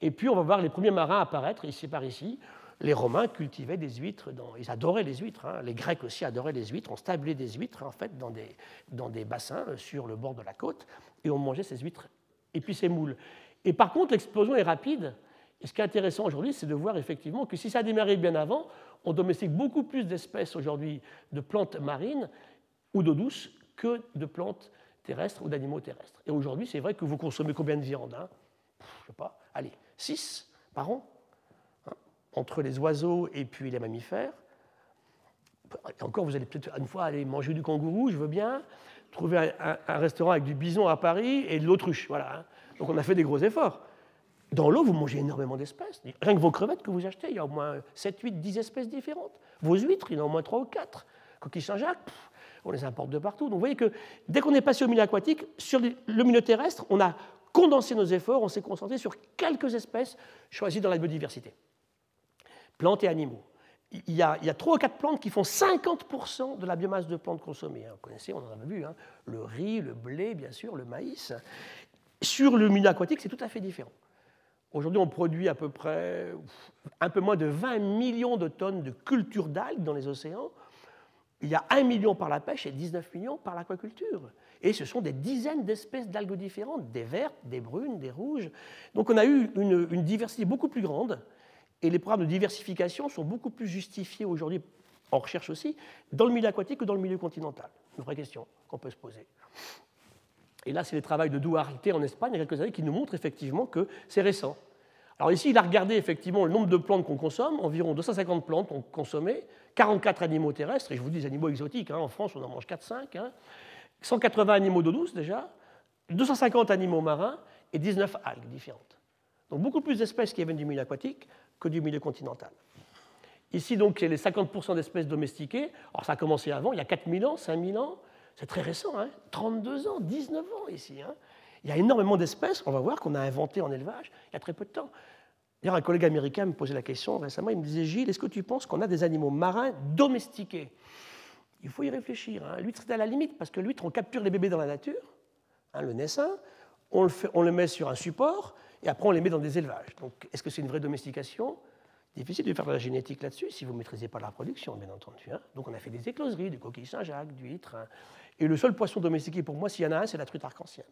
Speaker 2: et puis on va voir les premiers marins apparaître ici par ici, les Romains cultivaient des huîtres, ils adoraient les huîtres, hein. les Grecs aussi adoraient les huîtres, on stablait des huîtres en fait dans des, bassins euh, sur le bord de la côte et on mangeait ces huîtres et puis ces moules. Et par contre, l'explosion est rapide. Et ce qui est intéressant aujourd'hui, c'est de voir effectivement que si ça a démarré bien avant, on domestique beaucoup plus d'espèces aujourd'hui de plantes marines ou d'eau douce que de plantes terrestres ou d'animaux terrestres. Et aujourd'hui, c'est vrai que vous consommez combien de viande hein? Je ne sais pas, allez, 6 par an? Entre les oiseaux et puis les mammifères. encore, vous allez peut-être une fois aller manger du kangourou, je veux bien, trouver un, restaurant avec du bison à Paris et de l'autruche. Voilà. Hein. Donc on a fait des gros efforts. Dans l'eau, vous mangez énormément d'espèces. Rien que vos crevettes que vous achetez, il y a au moins 7, 8, 10 espèces différentes. Vos huîtres, il y en a au moins 3 ou 4. Coquilles Saint-Jacques, on les importe de partout. Donc vous voyez que dès qu'on est passé au milieu aquatique, sur le milieu terrestre, on a condensé nos efforts, on s'est concentré sur quelques espèces choisies dans la biodiversité plantes et animaux. Il y, a, il y a 3 ou 4 plantes qui font 50% de la biomasse de plantes consommées. Hein. Vous connaissez, on en a vu, hein. le riz, le blé, bien sûr, le maïs. Sur le milieu aquatique, c'est tout à fait différent. Aujourd'hui, on produit à peu près un peu moins de 20 millions de tonnes de culture d'algues dans les océans. Il y a 1 million par la pêche et 19 millions par l'aquaculture. Et ce sont des dizaines d'espèces d'algues différentes, des vertes, des brunes, des rouges. Donc on a eu une diversité beaucoup plus grande et les programmes de diversification sont beaucoup plus justifiés aujourd'hui, en recherche aussi, dans le milieu aquatique que dans le milieu continental. Une vraie question qu'on peut se poser. Et là, c'est les travaux de Duarte en Espagne, il y a quelques années, qui nous montrent effectivement que c'est récent. Alors ici, il a regardé effectivement le nombre de plantes qu'on consomme, environ 250 plantes qu'on consommait, 44 animaux terrestres, et je vous dis animaux exotiques, hein, en France on en mange 4-5, 180 hein. animaux d'eau douce déjà, 250 animaux marins et 19 algues différentes. Donc beaucoup plus d'espèces qui viennent du milieu aquatique que du milieu continental. Ici, donc, les 50% d'espèces domestiquées. Alors, ça a commencé avant, il y a 4000 ans, 5000 ans. C'est très récent, 32 hein. ans, 19 ans ici. Hein. Il y a énormément d'espèces, on va voir, qu'on a inventées en élevage il y a très peu de temps. D'ailleurs, un collègue américain me posait la question récemment, il me disait, Gilles, est-ce que tu penses qu'on a des animaux marins domestiqués? Il faut y réfléchir. Hein. L'huître, c'est à la limite, parce que l'huître, on capture les bébés dans la nature, hein, le naissin, on le met sur un support, et après on les met dans des élevages. Donc est-ce que c'est une vraie domestication? Difficile de faire de la génétique là-dessus si vous ne maîtrisez pas la reproduction, bien entendu. Hein. Donc on a fait des écloseries, des coquilles Saint-Jacques, d'huîtres. Hein. Et le seul poisson domestiqué pour moi, s'il y en a un, c'est la truite arc-en-ciel.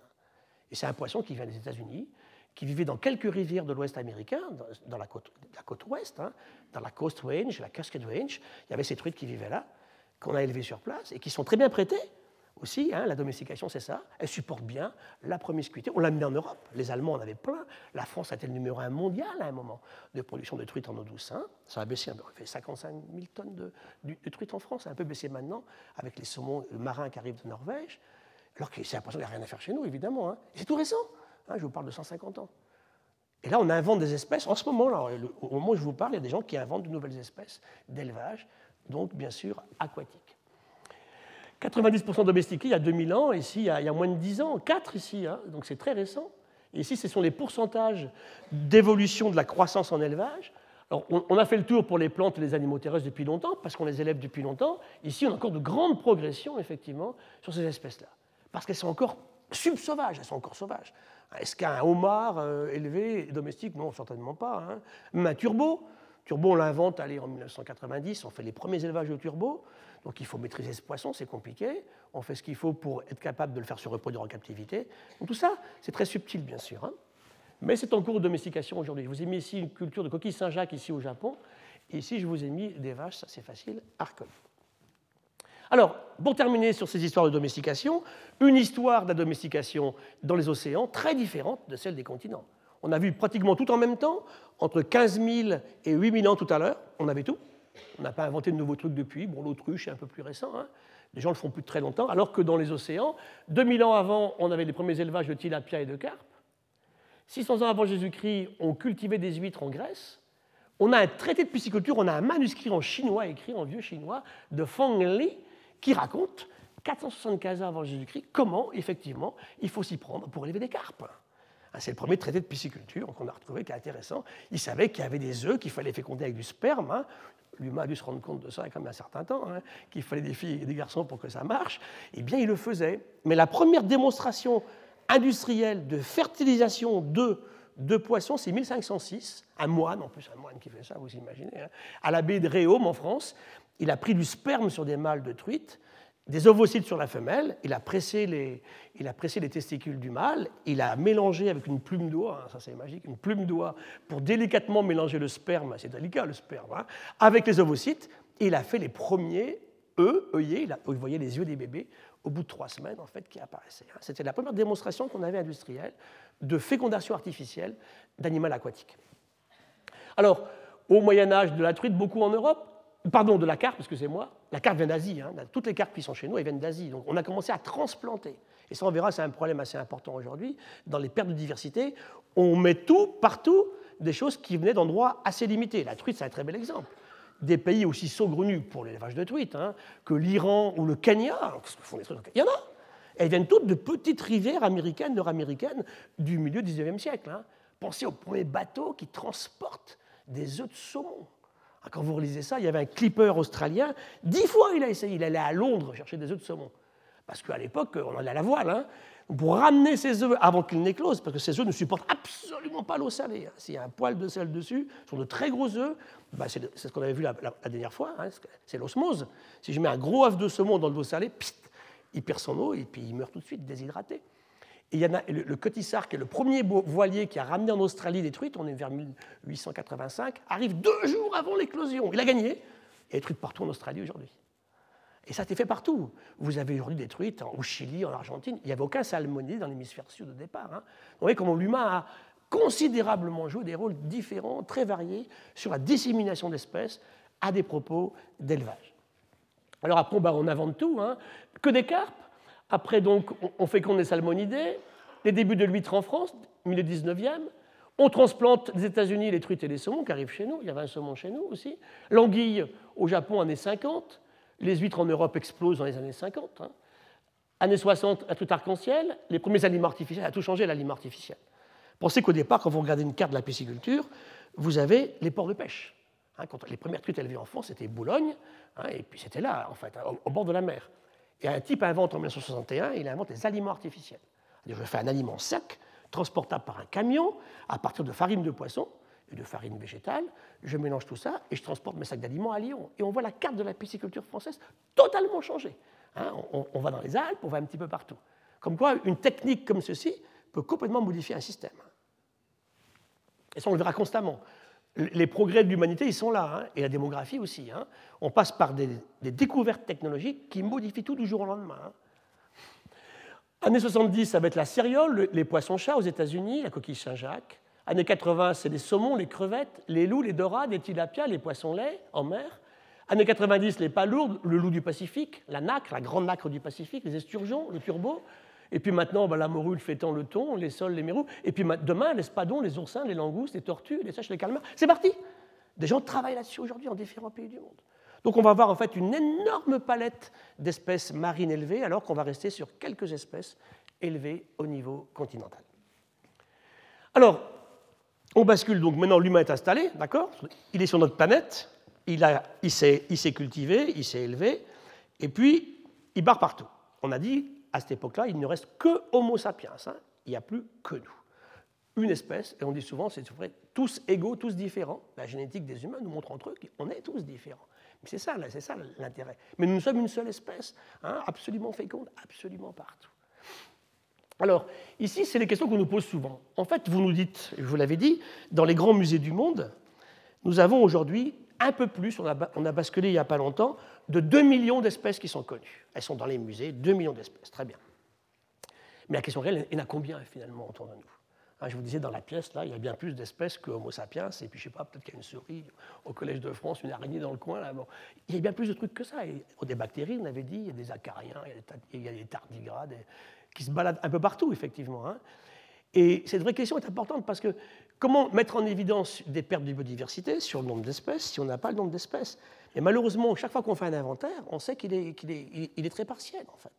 Speaker 2: Et c'est un poisson qui vient des États-Unis, qui vivait dans quelques rivières de l'Ouest américain, dans, la, côte, la côte ouest, hein, dans la Coast Range, la Cascade Range. Il y avait ces truites qui vivaient là, qu'on a élevées sur place et qui sont très bien prêtées aussi, hein, la domestication, c'est ça. Elle supporte bien la promiscuité. On l'a mis en Europe. Les Allemands en avaient plein. La France a été le numéro un mondial à un moment de production de truites en eau douce. Hein. Ça a baissé, on fait 55 000 tonnes de, truites en France. Ça a un peu baissé maintenant avec les saumons marins qui arrivent de Norvège. Alors que c'est l'impression qu'il n'y a rien à faire chez nous, évidemment. Hein. C'est tout récent. je vous parle de 150 ans. Et là, on invente des espèces. En ce moment, là, au moment où je vous parle, il y a des gens qui inventent de nouvelles espèces d'élevage, donc bien sûr aquatiques. 90% domestiqués il y a 2000 ans, ici il y a, moins de 10 ans, 4 ici, hein, donc c'est très récent. Et ici, ce sont les pourcentages d'évolution de la croissance en élevage. Alors, on, a fait le tour pour les plantes et les animaux terrestres depuis longtemps, parce qu'on les élève depuis longtemps. Ici, on a encore de grandes progressions, effectivement, sur ces espèces-là. Parce qu'elles sont encore subsauvages, elles sont encore sauvages. Est-ce qu'un homard euh, élevé domestique? Non, certainement pas. Hein. Même un turbo? Turbo, on l'invente en 1990, on fait les premiers élevages de turbo. Donc il faut maîtriser ce poisson, c'est compliqué. On fait ce qu'il faut pour être capable de le faire se reproduire en captivité. Tout ça, c'est très subtil, bien sûr. Hein. Mais c'est en cours de domestication aujourd'hui. Je vous ai mis ici une culture de coquille Saint-Jacques ici au Japon. Et ici, je vous ai mis des vaches, ça c'est facile, Arcon. Alors, pour terminer sur ces histoires de domestication, une histoire de la domestication dans les océans très différente de celle des continents. On a vu pratiquement tout en même temps, entre 15 000 et 8 000 ans tout à l'heure, on avait tout. On n'a pas inventé de nouveaux trucs depuis. Bon, l'autruche est un peu plus récent. Hein. Les gens le font plus de très longtemps. Alors que dans les océans, 2000 ans avant, on avait les premiers élevages de tilapia et de carpe. 600 ans avant Jésus-Christ, on cultivait des huîtres en Grèce. On a un traité de pisciculture, on a un manuscrit en chinois, écrit en vieux chinois, de Feng Li, qui raconte, 475 ans avant Jésus-Christ, comment, effectivement, il faut s'y prendre pour élever des carpes. Ah, c'est le premier traité de pisciculture qu'on a retrouvé qui est intéressant. Il savait qu'il y avait des œufs qu'il fallait féconder avec du sperme. Hein. L'humain a dû se rendre compte de ça il y a quand même un certain temps, hein, qu'il fallait des filles et des garçons pour que ça marche. Eh bien, il le faisait. Mais la première démonstration industrielle de fertilisation d'œufs de poissons, c'est 1506. Un moine, en plus, un moine qui fait ça, vous imaginez, hein, à la baie de Réaume en France. Il a pris du sperme sur des mâles de truite des ovocytes sur la femelle, il a, pressé les, il a pressé les testicules du mâle, il a mélangé avec une plume d'oie, hein, ça c'est magique, une plume d'oie pour délicatement mélanger le sperme, c'est délicat le sperme, hein, avec les ovocytes, et il a fait les premiers œufs, œillets, vous voyez les yeux des bébés, au bout de trois semaines en fait qui apparaissaient. Hein. C'était la première démonstration qu'on avait industrielle de fécondation artificielle d'animal aquatique. Alors, au Moyen Âge, de la truite, beaucoup en Europe, Pardon, de la carpe, excusez-moi. La carpe vient d'Asie. Hein. Toutes les carpes qui sont chez nous, elles viennent d'Asie. Donc on a commencé à transplanter. Et ça, on verra, c'est un problème assez important aujourd'hui. Dans les pertes de diversité, on met tout, partout, des choses qui venaient d'endroits assez limités. La truite, c'est un très bel exemple. Des pays aussi saugrenus pour l'élevage de truite hein, que l'Iran ou le Kenya. Il y en a. Elles viennent toutes de petites rivières américaines, nord-américaines du milieu du 19e siècle. Hein. Pensez aux premiers bateaux qui transportent des œufs de saumon. Ah, quand vous relisez ça, il y avait un clipper australien, dix fois il a essayé, il allait à Londres chercher des œufs de saumon. Parce qu'à l'époque, on allait à la voile, hein, pour ramener ses œufs avant qu'ils n'éclosent, parce que ces œufs ne supportent absolument pas l'eau salée. Hein. S'il y a un poil de sel dessus, ce sont de très gros œufs, bah, c'est ce qu'on avait vu la, dernière fois, hein, c'est l'osmose. Si je mets un gros œuf de saumon dans l'eau salée, il perd son eau et puis il meurt tout de suite déshydraté. Et le, le Cotissar, qui est le premier voilier qui a ramené en Australie des truites, on est vers 1885, arrive deux jours avant l'éclosion. Il a gagné. Il y a des truites partout en Australie aujourd'hui. Et ça été fait partout. Vous avez aujourd'hui des truites au Chili, en Argentine. Il n'y avait aucun salmonier dans l'hémisphère sud au départ. Hein. Vous voyez comment l'humain a considérablement joué des rôles différents, très variés, sur la dissémination d'espèces à des propos d'élevage. Alors après, on invente tout. Hein. Que des carpes après, donc, on qu'on est salmonidés. Les débuts de l'huître en France, milieu 19e. On transplante des États-Unis les truites et les saumons qui arrivent chez nous. Il y avait un saumon chez nous aussi. L'anguille au Japon, années 50. Les huîtres en Europe explosent dans les années 50. Hein. Années 60, un truc arc-en-ciel. Les premiers aliments artificiels, a tout changé l'aliment artificiel. Pensez qu'au départ, quand vous regardez une carte de la pisciculture, vous avez les ports de pêche. Hein, quand les premières truites élevées en France, c'était Boulogne, hein, et puis c'était là, en fait, au bord de la mer. Et un type invente en 1961, il invente les aliments artificiels. Je fais un aliment sec, transportable par un camion, à partir de farine de poisson et de farine végétale. Je mélange tout ça et je transporte mes sacs d'aliments à Lyon. Et on voit la carte de la pisciculture française totalement changer. Hein. on, va dans les Alpes, on va un petit peu partout. Comme quoi, une technique comme ceci peut complètement modifier un système. Et ça, on le verra constamment les progrès de l'humanité, ils sont là, hein, et la démographie aussi. Hein. On passe par des, découvertes technologiques qui modifient tout du jour au lendemain. Hein. Années 70, ça va être la céréole, les poissons-chats aux États-Unis, la coquille Saint-Jacques. Années 80, c'est les saumons, les crevettes, les loups, les dorades, les tilapias, les poissons-laits en mer. Années 90, les palourdes, le loup du Pacifique, la nacre, la grande nacre du Pacifique, les esturgeons, le turbo. Et puis maintenant, bah, la morue, le fétan, le thon, les sols, les mérous. Et puis demain, les spadons, les oursins, les langoustes, les tortues, les sèches, les calmars. C'est parti Des gens travaillent là-dessus aujourd'hui en différents pays du monde. Donc on va avoir en fait une énorme palette d'espèces marines élevées, alors qu'on va rester sur quelques espèces élevées au niveau continental. Alors, on bascule donc maintenant, l'humain est installé, d'accord? Il est sur notre planète, il, a, il s'est cultivé, il s'est élevé, et puis il barre partout. On a dit, à cette époque-là, il ne reste que Homo sapiens. Hein. Il n'y a plus que nous. Une espèce, et on dit souvent, c'est vrai, tous égaux, tous différents. La génétique des humains nous montre entre eux qu'on est tous différents. C'est ça, c'est ça l'intérêt. Mais nous sommes une seule espèce, hein, absolument féconde, absolument partout. Alors, ici, c'est les questions qu'on nous pose souvent. En fait, vous nous dites, je vous l'avais dit, dans les grands musées du monde, nous avons aujourd'hui un peu plus, on a, basculé il n'y a pas longtemps, de 2 millions d'espèces qui sont connues. Elles sont dans les musées, 2 millions d'espèces, très bien. Mais la question réelle, il y en a combien finalement autour de nous? Hein, Je vous disais, dans la pièce, là, il y a bien plus d'espèces que Homo sapiens, et puis je sais pas, peut-être qu'il y a une souris au Collège de France, une araignée dans le coin. Là. Il y a bien plus de trucs que ça. A des bactéries, on avait dit, il y a des acariens, il y a des, tardigrades qui se baladent un peu partout, effectivement. Hein. Et cette vraie question est importante parce que comment mettre en évidence des pertes de biodiversité sur le nombre d'espèces si on n'a pas le nombre d'espèces? Et malheureusement, chaque fois qu'on fait un inventaire, on sait qu'il est, très partiel en fait.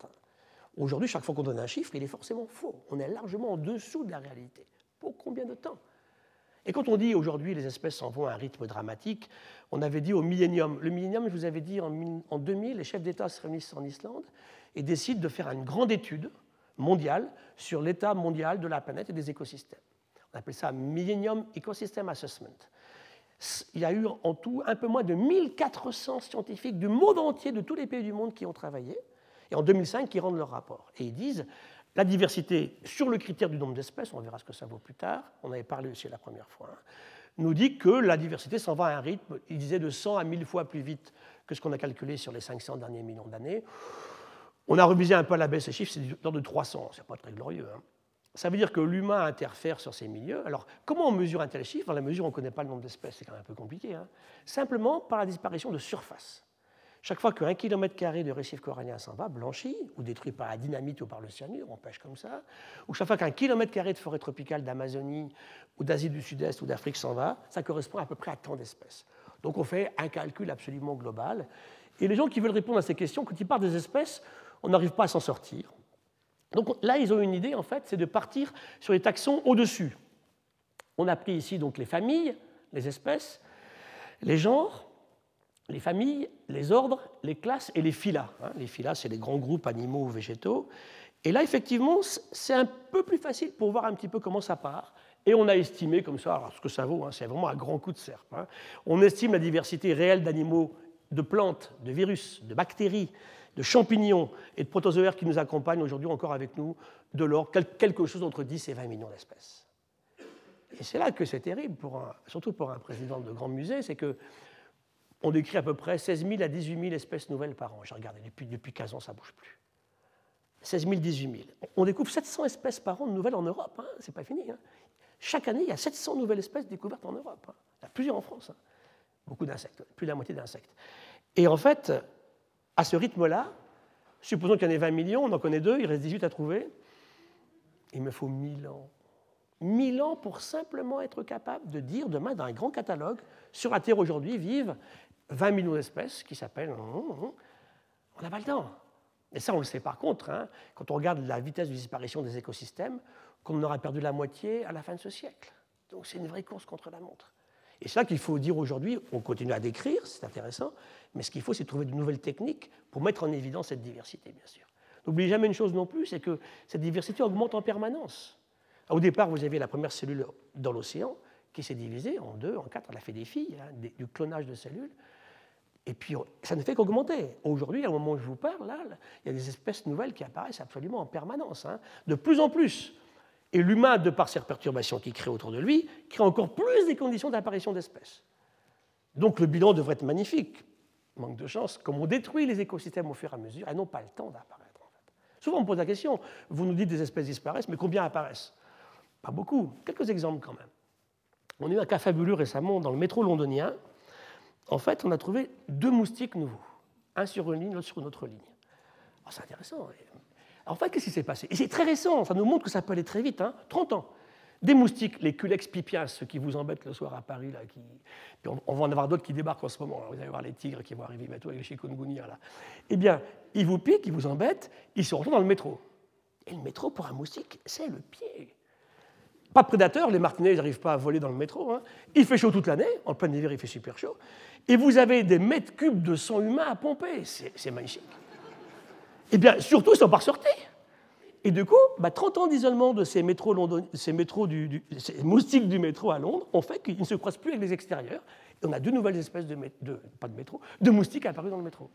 Speaker 2: Aujourd'hui, chaque fois qu'on donne un chiffre, il est forcément faux. On est largement en dessous de la réalité. Pour combien de temps? Et quand on dit aujourd'hui les espèces s'en vont à un rythme dramatique, on avait dit au millénium. Le millénium, je vous avais dit en 2000, les chefs d'État se réunissent en Islande et décident de faire une grande étude mondiale sur l'état mondial de la planète et des écosystèmes. On appelle ça Millennium Ecosystem Assessment. Il y a eu en tout un peu moins de 1400 scientifiques du monde entier, de tous les pays du monde qui ont travaillé, et en 2005 qui rendent leur rapport. Et ils disent la diversité sur le critère du nombre d'espèces, on verra ce que ça vaut plus tard, on avait parlé aussi la première fois, hein, nous dit que la diversité s'en va à un rythme, il disait de 100 à 1000 fois plus vite que ce qu'on a calculé sur les 500 derniers millions d'années. On a revisé un peu à la baisse ces chiffres, c'est de 300, c'est pas très glorieux. Hein. Ça veut dire que l'humain interfère sur ces milieux. Alors, comment on mesure un tel chiffre? Dans la mesure où on ne connaît pas le nombre d'espèces, c'est quand même un peu compliqué. Hein. Simplement par la disparition de surface. Chaque fois qu'un kilomètre carré de récif corallien s'en va, blanchi, ou détruit par la dynamite ou par le cyanure, on pêche comme ça, ou chaque fois qu'un kilomètre carré de forêt tropicale d'Amazonie ou d'Asie du Sud-Est ou d'Afrique s'en va, ça correspond à peu près à tant d'espèces. Donc on fait un calcul absolument global. Et les gens qui veulent répondre à ces questions, quand ils parlent des espèces, on n'arrive pas à s'en sortir. Donc là, ils ont une idée, en fait, c'est de partir sur les taxons au-dessus. On a pris ici donc les familles, les espèces, les genres, les familles, les ordres, les classes et les phyla. Hein. Les phyla, c'est les grands groupes animaux ou végétaux. Et là, effectivement, c'est un peu plus facile pour voir un petit peu comment ça part. Et on a estimé comme ça, alors ce que ça vaut, hein, c'est vraiment un grand coup de serpe. Hein. On estime la diversité réelle d'animaux, de plantes, de virus, de bactéries, de champignons et de protozoaires qui nous accompagnent aujourd'hui encore avec nous de l'or, quelque chose entre 10 et 20 millions d'espèces. Et c'est là que c'est terrible, surtout pour un président de grand musée, c'est que on décrit à peu près 16 000 à 18 000 espèces nouvelles par an. J'ai regardé, depuis, depuis 15 ans, ça ne bouge plus. 16 000, 18 000. On découvre 700 espèces par an nouvelles en Europe, hein, c'est pas fini. Hein. Chaque année, il y a 700 nouvelles espèces découvertes en Europe. Hein. Il y a plusieurs en France. Hein. Beaucoup d'insectes, plus de la moitié d'insectes. Et en fait, à ce rythme-là, supposons qu'il y en ait 20 millions, on en connaît deux, il reste 18 à trouver, il me faut 1000 ans. 1000 ans pour simplement être capable de dire demain, dans un grand catalogue, sur la Terre aujourd'hui vivent 20 millions d'espèces qui s'appellent. On n'a pas le temps. Et ça, on le sait par contre, hein, quand on regarde la vitesse de disparition des écosystèmes, qu'on aura perdu la moitié à la fin de ce siècle. Donc c'est une vraie course contre la montre. Et c'est ça qu'il faut dire aujourd'hui. On continue à décrire, c'est intéressant, mais ce qu'il faut, c'est trouver de nouvelles techniques pour mettre en évidence cette diversité, bien sûr. N'oubliez jamais une chose non plus, c'est que cette diversité augmente en permanence. Au départ, vous aviez la première cellule dans l'océan qui s'est divisée en deux, en quatre. Elle a fait des filles, hein, du clonage de cellules. Et puis, ça ne fait qu'augmenter. Aujourd'hui, au moment où je vous parle, là, il y a des espèces nouvelles qui apparaissent absolument en permanence, hein, de plus en plus. Et l'humain, de par ces perturbations qu'il crée autour de lui, crée encore plus des conditions d'apparition d'espèces. Donc le bilan devrait être magnifique. Manque de chance, comme on détruit les écosystèmes au fur et à mesure, elles n'ont pas le temps d'apparaître. Souvent on me pose la question, vous nous dites des espèces disparaissent, mais combien apparaissent? Pas beaucoup. Quelques exemples quand même. On a eu un cas fabuleux récemment dans le métro londonien. En fait, on a trouvé deux moustiques nouveaux, un sur une ligne, l'autre sur une autre ligne. Oh, c'est intéressant. En fait, qu'est-ce qui s'est passé? Et c'est très récent, ça nous montre que ça peut aller très vite, hein 30 ans. Des moustiques, les culex pipiens, ceux qui vous embêtent le soir à Paris, on, va en avoir d'autres qui débarquent en ce moment. Vous allez voir les tigres qui vont arriver bientôt avec les chikungunya. Là. Eh bien, ils vous piquent, ils vous embêtent, ils se retrouvent dans le métro. Et le métro, pour un moustique, c'est le pied. Pas de prédateurs, les martinets n'arrivent pas à voler dans le métro. Hein. Il fait chaud toute l'année, en plein hiver il fait super chaud. Et vous avez des mètres cubes de sang humain à pomper. C'est magnifique. Eh bien, surtout, ils ne sont pas ressortis. Et du coup, 30 bah, ans d'isolement de ces, métros ces, du, moustiques du métro à Londres ont fait qu'ils ne se croisent plus avec les extérieurs. Et on a deux nouvelles espèces de, pas de métro, de moustiques apparus dans le métro.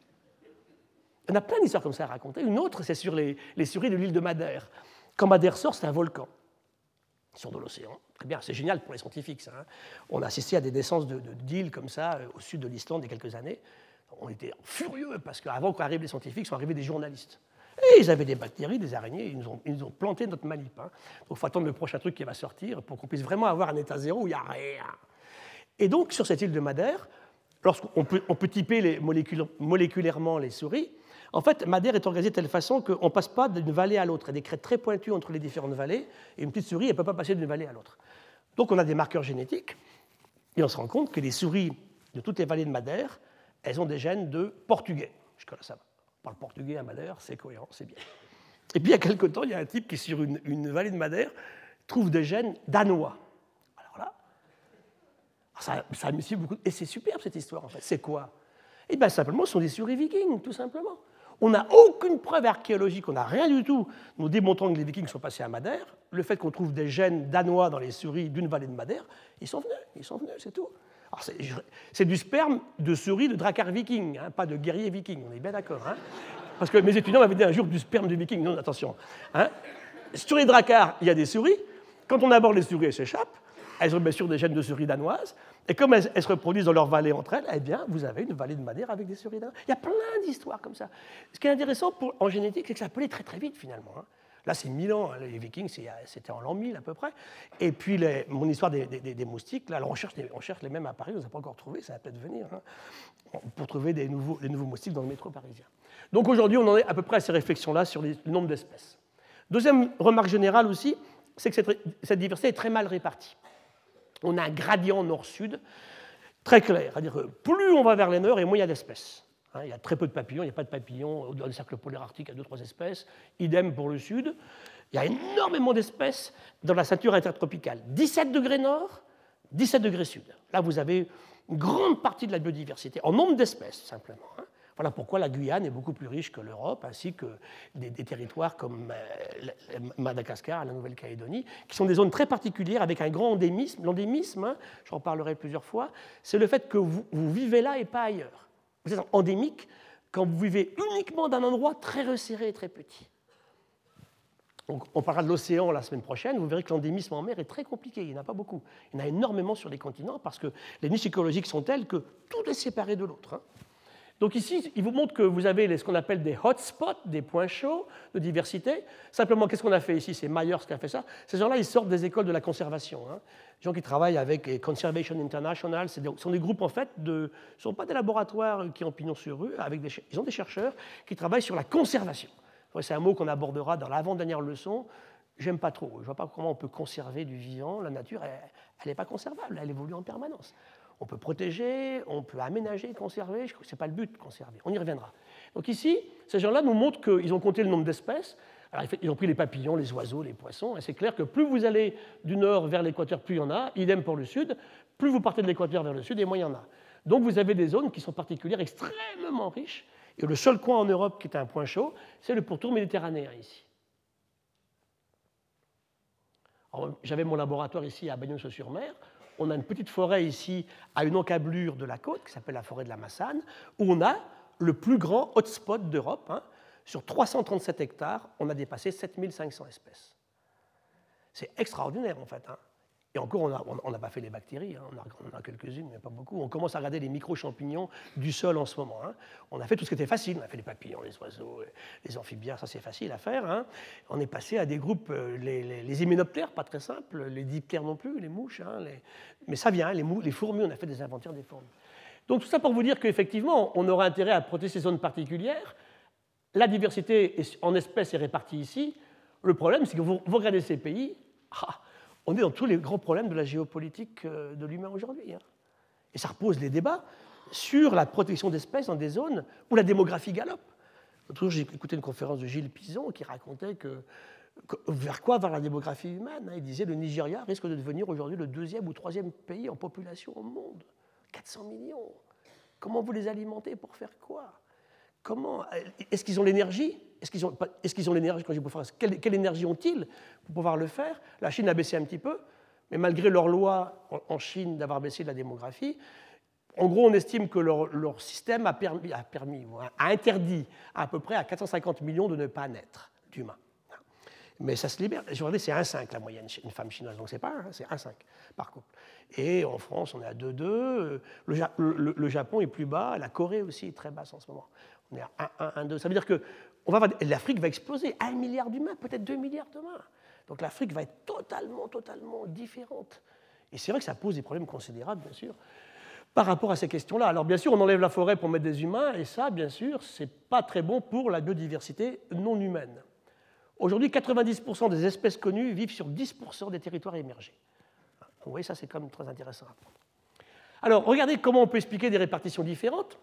Speaker 2: On a plein d'histoires comme ça à raconter. Une autre, c'est sur les, les souris de l'île de Madère. Quand Madère sort, c'est un volcan sur de l'océan. Très bien, c'est génial pour les scientifiques. Hein. On a assisté à des naissances d'îles de, comme ça euh, au sud de l'Islande il y a quelques années on était furieux parce qu'avant qu'arrivent les scientifiques, sont arrivés des journalistes. Et ils avaient des bactéries, des araignées, ils nous ont, ils ont planté notre manip. Hein. Donc il faut attendre le prochain truc qui va sortir pour qu'on puisse vraiment avoir un état zéro où il n'y a rien. Et donc sur cette île de Madère, lorsqu'on peut, on peut typer moléculairement les souris, En fait, Madère est organisée de telle façon qu'on ne passe pas d'une vallée à l'autre. Il y a des crêtes très pointues entre les différentes vallées, et une petite souris, elle ne peut pas passer d'une vallée à l'autre. Donc on a des marqueurs génétiques, et on se rend compte que les souris de toutes les vallées de Madère, elles ont des gènes de portugais. Je connais ça. Parle portugais à Madère, c'est cohérent, c'est bien. Et puis il y a quelque temps, il y a un type qui, sur une, une vallée de Madère, trouve des gènes danois. Alors là, ça, ça a beaucoup. Et c'est superbe cette histoire, en fait. C'est quoi? Eh bien, simplement, ce sont des souris vikings, tout simplement. On n'a aucune preuve archéologique, on n'a rien du tout nous démontrant que les Vikings sont passés à Madère. Le fait qu'on trouve des gènes danois dans les souris d'une vallée de Madère, ils sont venus, ils sont venus, c'est tout. C'est du sperme de souris de dracar viking, hein, pas de guerrier viking, on est bien d'accord. Hein. Parce que mes étudiants m'avaient dit un jour du sperme de viking, non, attention. Hein. Sur les dracars, il y a des souris. Quand on aborde les souris, elles s'échappent. Elles ont bien sûr des gènes de souris danoises. Et comme elles, se reproduisent dans leur vallée entre elles, eh bien, vous avez une vallée de Madère avec des souris danoises. Il y a plein d'histoires comme ça. Ce qui est intéressant en génétique, c'est que ça peut aller très très vite finalement. Hein. Là, c'est 1000 ans. Hein. Les Vikings, c'était en l'an 1000 à peu près. Et puis, les, mon histoire des, moustiques, là, on, cherche les, les mêmes à Paris, on ne les a pas encore trouvés, ça va peut-être venir, hein, pour trouver des nouveaux, nouveaux moustiques dans le métro parisien. Donc aujourd'hui, on en est à peu près à ces réflexions-là sur le nombre d'espèces. Deuxième remarque générale aussi, c'est que cette, diversité est très mal répartie on a un gradient nord-sud très clair. C'est-à-dire que plus on va vers le nord, et moins il y a d'espèces. Hein, il y a très peu de papillons, il n'y a pas de papillons dans le cercle polaire arctique, il y a deux, trois espèces. Idem pour le sud. Il y a énormément d'espèces dans la ceinture intertropicale. 17 degrés nord, 17 degrés sud. Là, vous avez une grande partie de la biodiversité, en nombre d'espèces, simplement. Hein. Voilà pourquoi la Guyane est beaucoup plus riche que l'Europe, ainsi que des, territoires comme euh, Madagascar, la Nouvelle-Calédonie, qui sont des zones très particulières avec un grand endémisme. L'endémisme, hein, j'en parlerai plusieurs fois, c'est le fait que vous, vivez là et pas ailleurs. Vous êtes endémique quand vous vivez uniquement d'un endroit très resserré et très petit. on parlera de l'océan la semaine prochaine. Vous verrez que l'endémisme en mer est très compliqué. Il n'y en a pas beaucoup. Il y en a énormément sur les continents parce que les niches écologiques sont telles que tout est séparé de l'autre. Hein. Donc ici, il vous montre que vous avez ce qu'on appelle des hotspots, des points chauds de diversité. Simplement, qu'est-ce qu'on a fait ici? C'est Myers qui a fait ça. Ces gens-là, ils sortent des écoles de la conservation. Hein. Les gens qui travaillent avec Conservation International, ce sont des groupes en fait de, ce ne sont pas des laboratoires qui ont pignon sur rue, avec des, ils ont des chercheurs qui travaillent sur la conservation. C'est un mot qu'on abordera dans l'avant-dernière leçon. J'aime pas trop. Je ne vois pas comment on peut conserver du vivant. La nature, elle n'est pas conservable, elle évolue en permanence. On peut protéger, on peut aménager, conserver. Ce n'est pas le but de conserver. On y reviendra. Donc ici, ces gens-là nous montrent qu'ils ont compté le nombre d'espèces. ils ont pris les papillons, les oiseaux, les poissons. Et c'est clair que plus vous allez du nord vers l'équateur, plus il y en a. Idem pour le sud. Plus vous partez de l'équateur vers le sud, et moins il y en a. Donc vous avez des zones qui sont particulières, extrêmement riches. Et le seul coin en Europe qui est un point chaud, c'est le pourtour méditerranéen ici. J'avais mon laboratoire ici à Bagnols-sur-Mer on a une petite forêt ici à une encablure de la côte qui s'appelle la forêt de la Massane, où on a le plus grand hotspot d'Europe. Hein. Sur 337 hectares, on a dépassé 7500 espèces. C'est extraordinaire en fait. Hein. Et encore, on n'a pas fait les bactéries, hein. on a, quelques-unes, mais pas beaucoup. On commence à regarder les micro-champignons du sol en ce moment. Hein. On a fait tout ce qui était facile, on a fait les papillons, les oiseaux, les amphibiens, ça c'est facile à faire. Hein. On est passé à des groupes, euh, les, les, hyménoptères, pas très simple, les diptères non plus, les mouches, mais ça vient, les, fourmis, on a fait des inventaires des fourmis. Donc tout ça pour vous dire qu'effectivement, on aura intérêt à protéger ces zones particulières. La diversité en espèces est répartie ici. Le problème, c'est que vous, regardez ces pays, ah, on est dans tous les grands problèmes de la géopolitique euh, de l'humain aujourd'hui. Hein. Et ça repose les débats sur la protection d'espèces dans des zones où la démographie galope. J'ai écouté une conférence de Gilles Pison qui racontait que, vers quoi va la démographie humaine. Hein. Il disait le Nigeria risque de devenir aujourd'hui le deuxième ou troisième pays en population au monde. 400 millions. Comment vous les alimentez Pour faire quoi? Comment Est-ce qu'ils ont l'énergie? Est-ce qu'ils ont, l'énergie quand quelle, quelle, énergie ont-ils pour pouvoir le faire? La Chine a baissé un petit peu, mais malgré leur loi en Chine d'avoir baissé la démographie, en gros, on estime que leur, système a, permis, a, interdit à, peu près à 450 millions de ne pas naître d'humains. Mais ça se libère. Je c'est 1,5 la moyenne, une femme chinoise, donc c'est pas 1, c'est 1,5 par couple. Et en France, on est à 2,2. Le, le, Japon est plus bas, la Corée aussi est très basse en ce moment. On est à 1, 1, 2. Ça veut dire que l'Afrique va exploser. 1 milliard d'humains, peut-être 2 milliards demain. Donc l'Afrique va être totalement, totalement différente. Et c'est vrai que ça pose des problèmes considérables, bien sûr, par rapport à ces questions-là. Alors bien sûr, on enlève la forêt pour mettre des humains, et ça, bien sûr, ce n'est pas très bon pour la biodiversité non humaine. Aujourd'hui, 90% des espèces connues vivent sur 10% des territoires émergés. Vous voyez, ça, c'est quand même très intéressant à prendre. Alors, regardez comment on peut expliquer des répartitions différentes.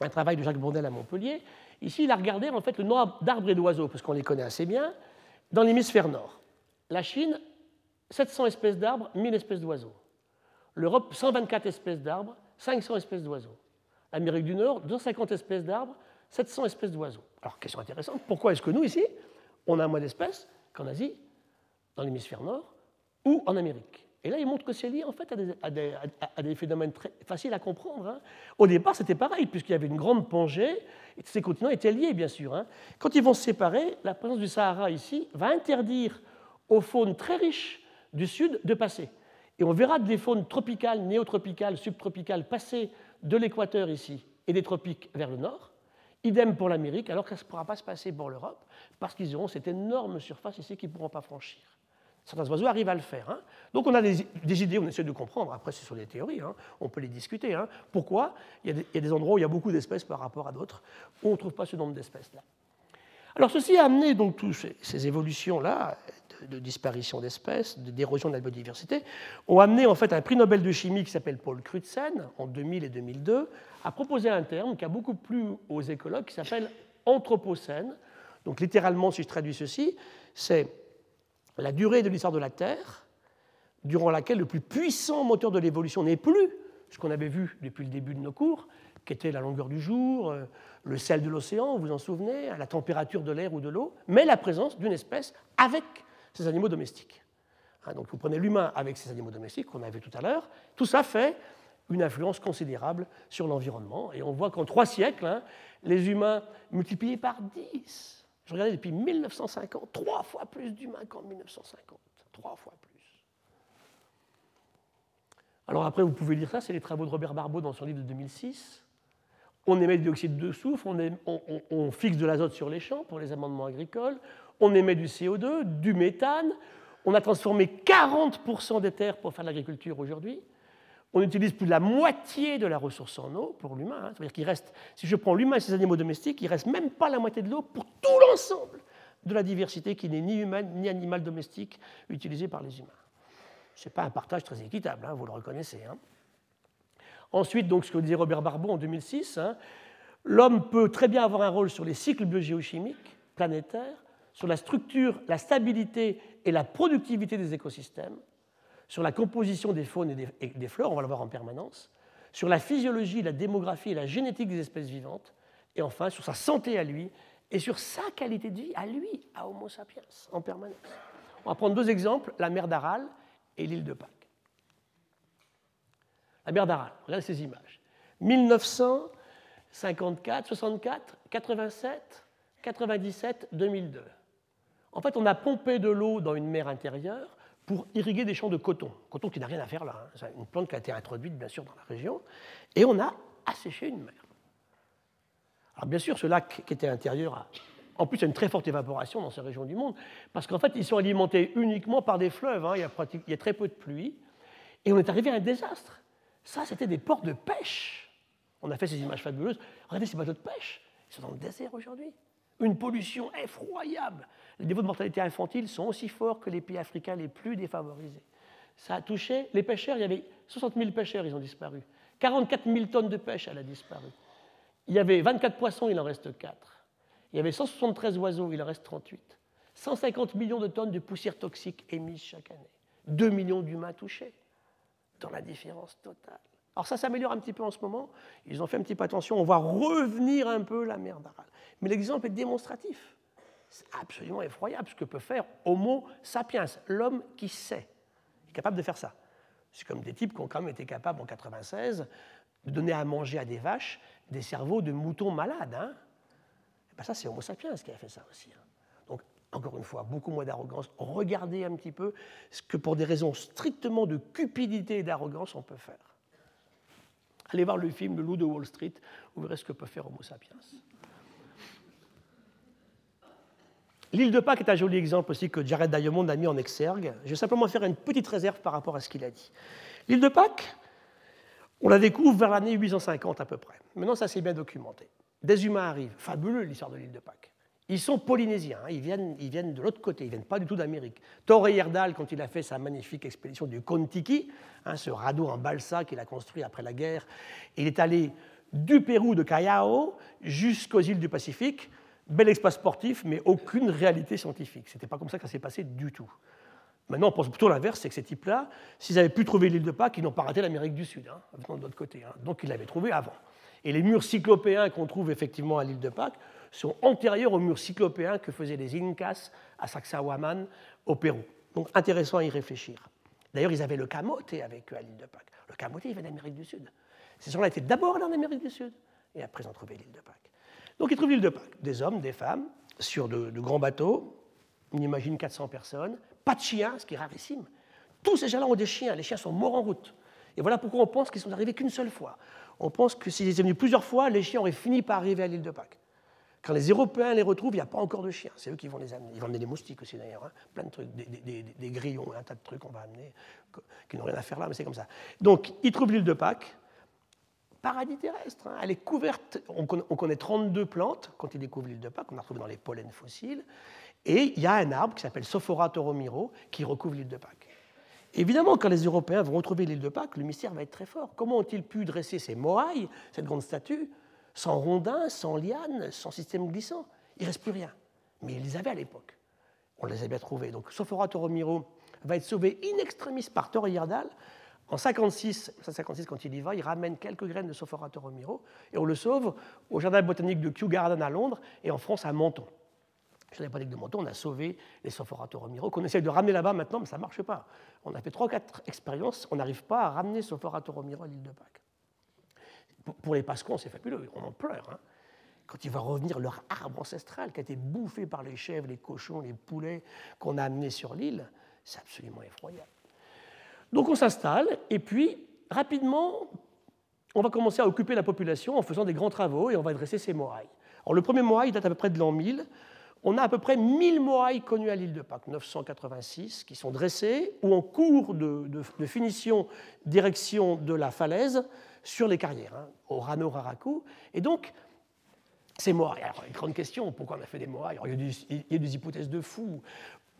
Speaker 2: Un travail de Jacques Bourdel à Montpellier. Ici, il a regardé en fait le nombre d'arbres et d'oiseaux, parce qu'on les connaît assez bien, dans l'hémisphère nord. La Chine, 700 espèces d'arbres, 1000 espèces d'oiseaux. L'Europe, 124 espèces d'arbres, 500 espèces d'oiseaux. L'Amérique du Nord, 250 espèces d'arbres, 700 espèces d'oiseaux. Alors, question intéressante, pourquoi est-ce que nous, ici, on a moins d'espèces qu'en Asie, dans l'hémisphère nord ou en Amérique? Et là, il montre que c'est lié en fait à des, phénomènes très faciles à comprendre. Hein. Au départ, c'était pareil, puisqu'il y avait une grande pongée, et ces continents étaient liés, bien sûr. Hein. Quand ils vont se séparer, la présence du Sahara ici va interdire aux faunes très riches du sud de passer. Et on verra des faunes tropicales, néotropicales, subtropicales passer de l'équateur ici et des tropiques vers le nord. Idem pour l'Amérique, alors que ça ne pourra pas se passer pour l'Europe, parce qu'ils auront cette énorme surface ici qu'ils ne pourront pas franchir. Certains oiseaux arrivent à le faire. Hein. Donc on a des, idées, on essaie de comprendre. Après, ce sont des théories, hein. on peut les discuter. Hein. Pourquoi? Il y, a des, endroits où il y a beaucoup d'espèces par rapport à d'autres, où on ne trouve pas ce nombre d'espèces-là. Alors ceci a amené donc toutes ces évolutions-là de disparition d'espèces, d'érosion de la biodiversité, ont amené en fait un prix Nobel de chimie qui s'appelle Paul Crutzen en 2000 et 2002 à proposer un terme qui a beaucoup plu aux écologues qui s'appelle anthropocène. Donc littéralement, si je traduis ceci, c'est la durée de l'histoire de la Terre durant laquelle le plus puissant moteur de l'évolution n'est plus ce qu'on avait vu depuis le début de nos cours, qui était la longueur du jour, euh, le sel de l'océan, vous vous en souvenez, la température de l'air ou de l'eau, mais la présence d'une espèce avec ces animaux domestiques. Hein, donc vous prenez l'humain avec ces animaux domestiques qu'on a vu tout à l'heure, tout ça fait une influence considérable sur l'environnement. Et on voit qu'en trois siècles, hein, les humains multipliés par 10, je regardais depuis 1950, trois fois plus d'humains qu'en 1950, trois fois plus. Alors après, vous pouvez lire ça, c'est les travaux de Robert Barbeau dans son livre de 2006. On émet du dioxyde de soufre, on, fixe de l'azote sur les champs pour les amendements agricoles, on émet du CO2, du méthane, on a transformé 40% des terres pour faire de l'agriculture aujourd'hui, on utilise plus de la moitié de la ressource en eau pour l'humain. Hein. C'est-à-dire qu'il reste, si je prends l'humain et ses animaux domestiques, il ne reste même pas la moitié de l'eau pour tout l'ensemble de la diversité qui n'est ni humaine ni animale domestique utilisée par les humains. Ce n'est pas un partage très équitable, hein, vous le reconnaissez. Hein. Ensuite, donc, ce que disait Robert Barbeau en 2006, l'homme peut très bien avoir un rôle sur les cycles biogéochimiques planétaires, sur la structure, la stabilité et la productivité des écosystèmes, sur la composition des faunes et des, fleurs, on va le voir en permanence, sur la physiologie, la démographie et la génétique des espèces vivantes, et enfin sur sa santé à lui et sur sa qualité de vie à lui, à Homo sapiens, en permanence. On va prendre deux exemples, la mer d'Aral et l'île de Pâques. La mer d'Aral, regardez ces images. 1954, 64, 87, 97, 2002. En fait, on a pompé de l'eau dans une mer intérieure pour irriguer des champs de coton. Coton qui n'a rien à faire là. Hein. Une plante qui a été introduite, bien sûr, dans la région. Et on a asséché une mer. Alors, bien sûr, ce lac qui était intérieur En plus, il y a une très forte évaporation dans ces régions du monde, parce qu'en fait, ils sont alimentés uniquement par des fleuves. Hein. Il, y a il, y a très peu de pluie. Et on est arrivé à un désastre. Ça, c'était des ports de pêche. On a fait ces images fabuleuses. Regardez ces bateaux de pêche. Ils sont dans le désert aujourd'hui une pollution effroyable. Les niveaux de mortalité infantile sont aussi forts que les pays africains les plus défavorisés. Ça a touché les pêcheurs, il y avait 60 000 pêcheurs, ils ont disparu. 44 000 tonnes de pêche, elle a disparu. Il y avait 24 poissons, il en reste 4. Il y avait 173 oiseaux, il en reste 38. 150 millions de tonnes de poussière toxique émises chaque année. 2 millions d'humains touchés, dans la différence totale. Alors ça s'améliore un petit peu en ce moment. Ils ont fait un petit peu attention. On va revenir un peu la mer d'Aral. Mais l'exemple est démonstratif. C'est absolument effroyable ce que peut faire Homo sapiens, l'homme qui sait. Il est capable de faire ça. C'est comme des types qui ont quand même été capables en 96 de donner à manger à des vaches des cerveaux de moutons malades. Hein. Eh ben ça, c'est Homo sapiens qui a fait ça aussi. Hein. Donc, encore une fois, beaucoup moins d'arrogance. Regardez un petit peu ce que, pour des raisons strictement de cupidité et d'arrogance, on peut faire. Allez voir le film Le loup de Wall Street, vous verrez ce que peut faire Homo sapiens. L'île de Pâques est un joli exemple aussi que Jared Diamond a mis en exergue. Je vais simplement faire une petite réserve par rapport à ce qu'il a dit. L'île de Pâques, On la découvre vers l'année 850 à peu près. Maintenant, ça s'est bien documenté. Des humains arrivent. Fabuleux l'histoire de l'île de Pâques. Ils sont polynésiens, hein. ils, viennent, ils viennent de l'autre côté, ils ne viennent pas du tout d'Amérique. Thor Heyerdahl, quand il a fait sa magnifique expédition du Kontiki, hein, ce radeau en balsa qu'il a construit après la guerre, il est allé du Pérou de Callao jusqu'aux îles du Pacifique. Bel exploit sportif, mais aucune réalité scientifique. Ce n'était pas comme ça que ça s'est passé du tout. Maintenant, on pense plutôt l'inverse, c'est que ces types-là, s'ils avaient pu trouver l'île de Pâques, ils n'ont pas raté l'Amérique du Sud, hein, de l'autre côté. Hein. Donc ils l'avaient trouvé avant. Et les murs cyclopéens qu'on trouve effectivement à l'île de Pâques sont antérieurs aux murs cyclopéens que faisaient les Incas à Sacsayhuaman au Pérou. Donc intéressant à y réfléchir. D'ailleurs, ils avaient le camoté avec eux à l'île de Pâques. Le camoté, il vient d'Amérique du Sud. Ces gens-là étaient d'abord là en Amérique du Sud, et après ils ont trouvé l'île de Pâques. Donc ils trouvent l'île de Pâques. Des hommes, des femmes, sur de, grands bateaux, on imagine 400 personnes, pas de chiens, ce qui est rarissime. Tous ces gens-là ont des chiens, les chiens sont morts en route. Et voilà pourquoi on pense qu'ils sont arrivés qu'une seule fois. On pense que s'ils étaient venus plusieurs fois, les chiens auraient fini par arriver à l'île de Pâques. Quand les Européens les retrouvent, il n'y a pas encore de chiens. C'est eux qui vont les amener. Ils vont amener des moustiques aussi d'ailleurs, hein. plein de trucs, des, grillons, un tas de trucs qu'on va amener, qui n'ont rien à faire là, mais c'est comme ça. Donc, ils trouvent l'île de Pâques, paradis terrestre. Hein. Elle est couverte, on connaît, 32 plantes quand ils découvrent l'île de Pâques, on a retrouvé dans les pollens fossiles, et il y a un arbre qui s'appelle Sophora toromiro qui recouvre l'île de Pâques. Évidemment, quand les Européens vont retrouver l'île de Pâques, le mystère va être très fort. Comment ont-ils pu dresser ces moailles, cette grande statue, sans rondins, sans lianes, sans système glissant? Il ne reste plus rien. Mais ils les avaient à l'époque. On les a bien trouvés. Donc Sophora toromiro va être sauvé in extremis par Thor en 56, 56, quand il y va, il ramène quelques graines de Sophora Romiro et on le sauve au jardin botanique de Kew Garden à Londres et en France à Menton. Le jardin botanique de Menton, on a sauvé les Sophora Romiro qu'on essaye de ramener là-bas maintenant, mais ça ne marche pas. On a fait 3-4 expériences, on n'arrive pas à ramener Sophora à l'île de Pâques. Pour les Pascons, c'est fabuleux, on en pleure. Hein. Quand il va revenir leur arbre ancestral qui a été bouffé par les chèvres, les cochons, les poulets qu'on a amenés sur l'île, c'est absolument effroyable. Donc on s'installe, et puis rapidement, on va commencer à occuper la population en faisant des grands travaux, et on va dresser ces moailles. Alors le premier moaille date à peu près de l'an 1000. On a à peu près 1000 moailles connues à l'île de Pâques, 986, qui sont dressées ou en cours de, finition direction de la falaise sur les carrières, hein, au Rano Raraku. Et donc, ces moailles. Alors, une grande question, pourquoi on a fait des moailles il, y a des, hypothèses de fous.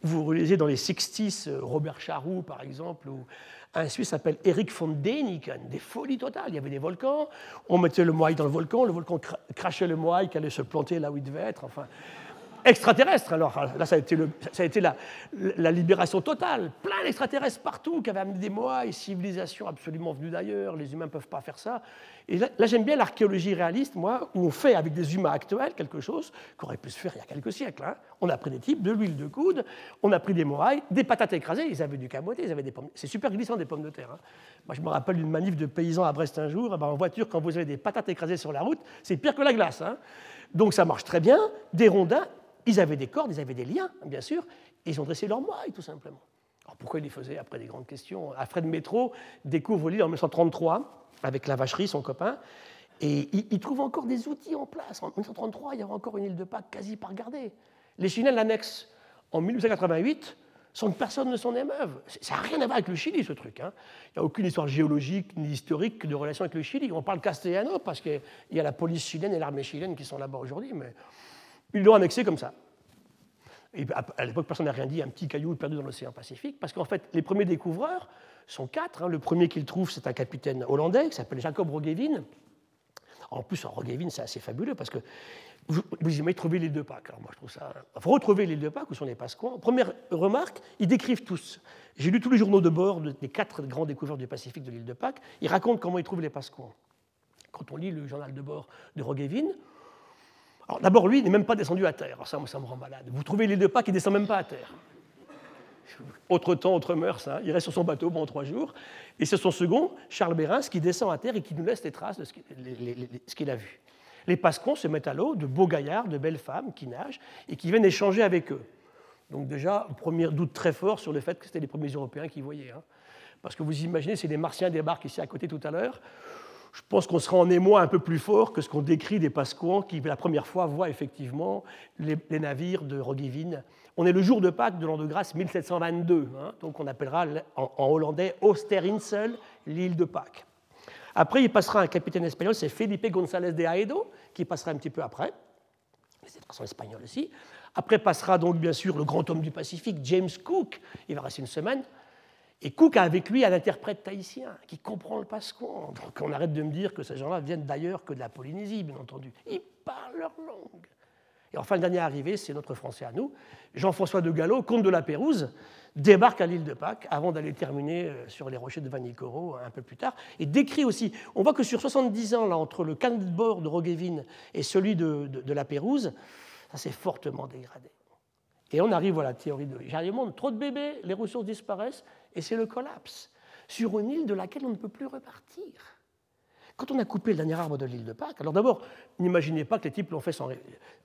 Speaker 2: Vous relisez dans les 60s euh, Robert Charroux, par exemple, ou un Suisse s'appelle Eric von Däniken, des folies totales. Il y avait des volcans, on mettait le moaille dans le volcan, le volcan crachait le moaille qui allait se planter là où il devait être. Enfin, extraterrestres. Alors là, ça a été, la, libération totale. Plein d'extraterrestres partout qui avaient amené des mois et civilisations absolument venues d'ailleurs. Les humains ne peuvent pas faire ça. Et là, j'aime bien l'archéologie réaliste, moi, où on fait avec des humains actuels quelque chose qu'aurait pu se faire il y a quelques siècles. Hein. On a pris des types, de l'huile de coude, on a pris des morailles, des patates écrasées. Ils avaient du camoté, ils avaient des pommes. C'est super glissant des pommes de terre. Hein. Moi, je me rappelle d'une manif de paysans à Brest un jour. Eh ben, en voiture, quand vous avez des patates écrasées sur la route, c'est pire que la glace. Hein. Donc ça marche très bien. Des rondins, ils avaient des cordes, ils avaient des liens, bien sûr, et ils ont dressé leurs moailles, tout simplement. Alors pourquoi ils les faisaient après des grandes questions? Alfred Métro découvre l'île en 1933 avec la vacherie, son copain, et il, trouve encore des outils en place. En 1933, il y avait encore une île de Pâques quasi pas regardée. Les Chiliens l'annexent en 1888 sans que personne ne s'en émeuve. Ça n'a rien à voir avec le Chili, ce truc. Hein. Il n'y a aucune histoire géologique ni historique de relation avec le Chili. On parle castellano parce qu'il y a la police chilienne et l'armée chilienne qui sont là-bas aujourd'hui, mais ils l'ont annexé comme ça. Et à l'époque, personne n'a rien dit, un petit caillou perdu dans l'océan Pacifique, parce qu'en fait, les premiers découvreurs sont quatre. Hein. Le premier qu'ils trouvent, c'est un capitaine hollandais qui s'appelle Jacob Roggeveen. En plus, Roggeveen, c'est assez fabuleux, parce que vous, vous imaginez trouver l'île de Pâques. Alors moi, je trouve ça. retrouver l'île de Pâques, où sont les Pasquans. Première remarque, ils décrivent tous. J'ai lu tous les journaux de bord des quatre grands découvreurs du Pacifique de l'île de Pâques. Ils racontent comment ils trouvent les Pasquans. Quand on lit le journal de bord de Roggeveen, d'abord, lui, il n'est même pas descendu à terre. Ça, ça me rend malade. Vous trouvez l'île de Pâques, il ne descend même pas à terre. Autre temps, autre mœurs, hein. il reste sur son bateau pendant trois jours. Et c'est son second, Charles Bérins, qui descend à terre et qui nous laisse les traces de ce qu'il a vu. Les Pascons se mettent à l'eau, de beaux gaillards, de belles femmes qui nagent et qui viennent échanger avec eux. Donc déjà, premier doute très fort sur le fait que c'était les premiers Européens qui voyaient. Hein. Parce que vous imaginez, si les Martiens débarquent ici à côté tout à l'heure, je pense qu'on sera en émoi un peu plus fort que ce qu'on décrit des Pasquans qui, la première fois, voient effectivement les, navires de Roggeveen. On est le jour de Pâques de l'an de grâce 1722, hein, donc on appellera en, hollandais Osterinsel l'île de Pâques. Après, il passera un capitaine espagnol, c'est Felipe González de Aedo, qui passera un petit peu après. C'est de façon espagnole aussi. Après passera donc bien sûr le grand homme du Pacifique, James Cook. Il va rester une semaine. Et Cook a avec lui un interprète tahitien qui comprend le pasquon. Donc on arrête de me dire que ces gens-là viennent d'ailleurs que de la Polynésie, bien entendu. Ils parlent leur langue. Et enfin, le dernier arrivé, c'est notre Français à nous, Jean-François de Gallo, comte de la Pérouse, débarque à l'île de Pâques avant d'aller terminer euh, sur les rochers de Vanicoro un peu plus tard, et décrit aussi, on voit que sur 70 ans, là, entre le camp de bord de Roguevin et celui de, de, la Pérouse, ça s'est fortement dégradé. Et on arrive à la théorie de monde trop de bébés, les ressources disparaissent, et c'est le collapse, sur une île de laquelle on ne peut plus repartir. Quand on a coupé le dernier arbre de l'île de Pâques, alors d'abord, n'imaginez pas que les types l'ont fait sans. Il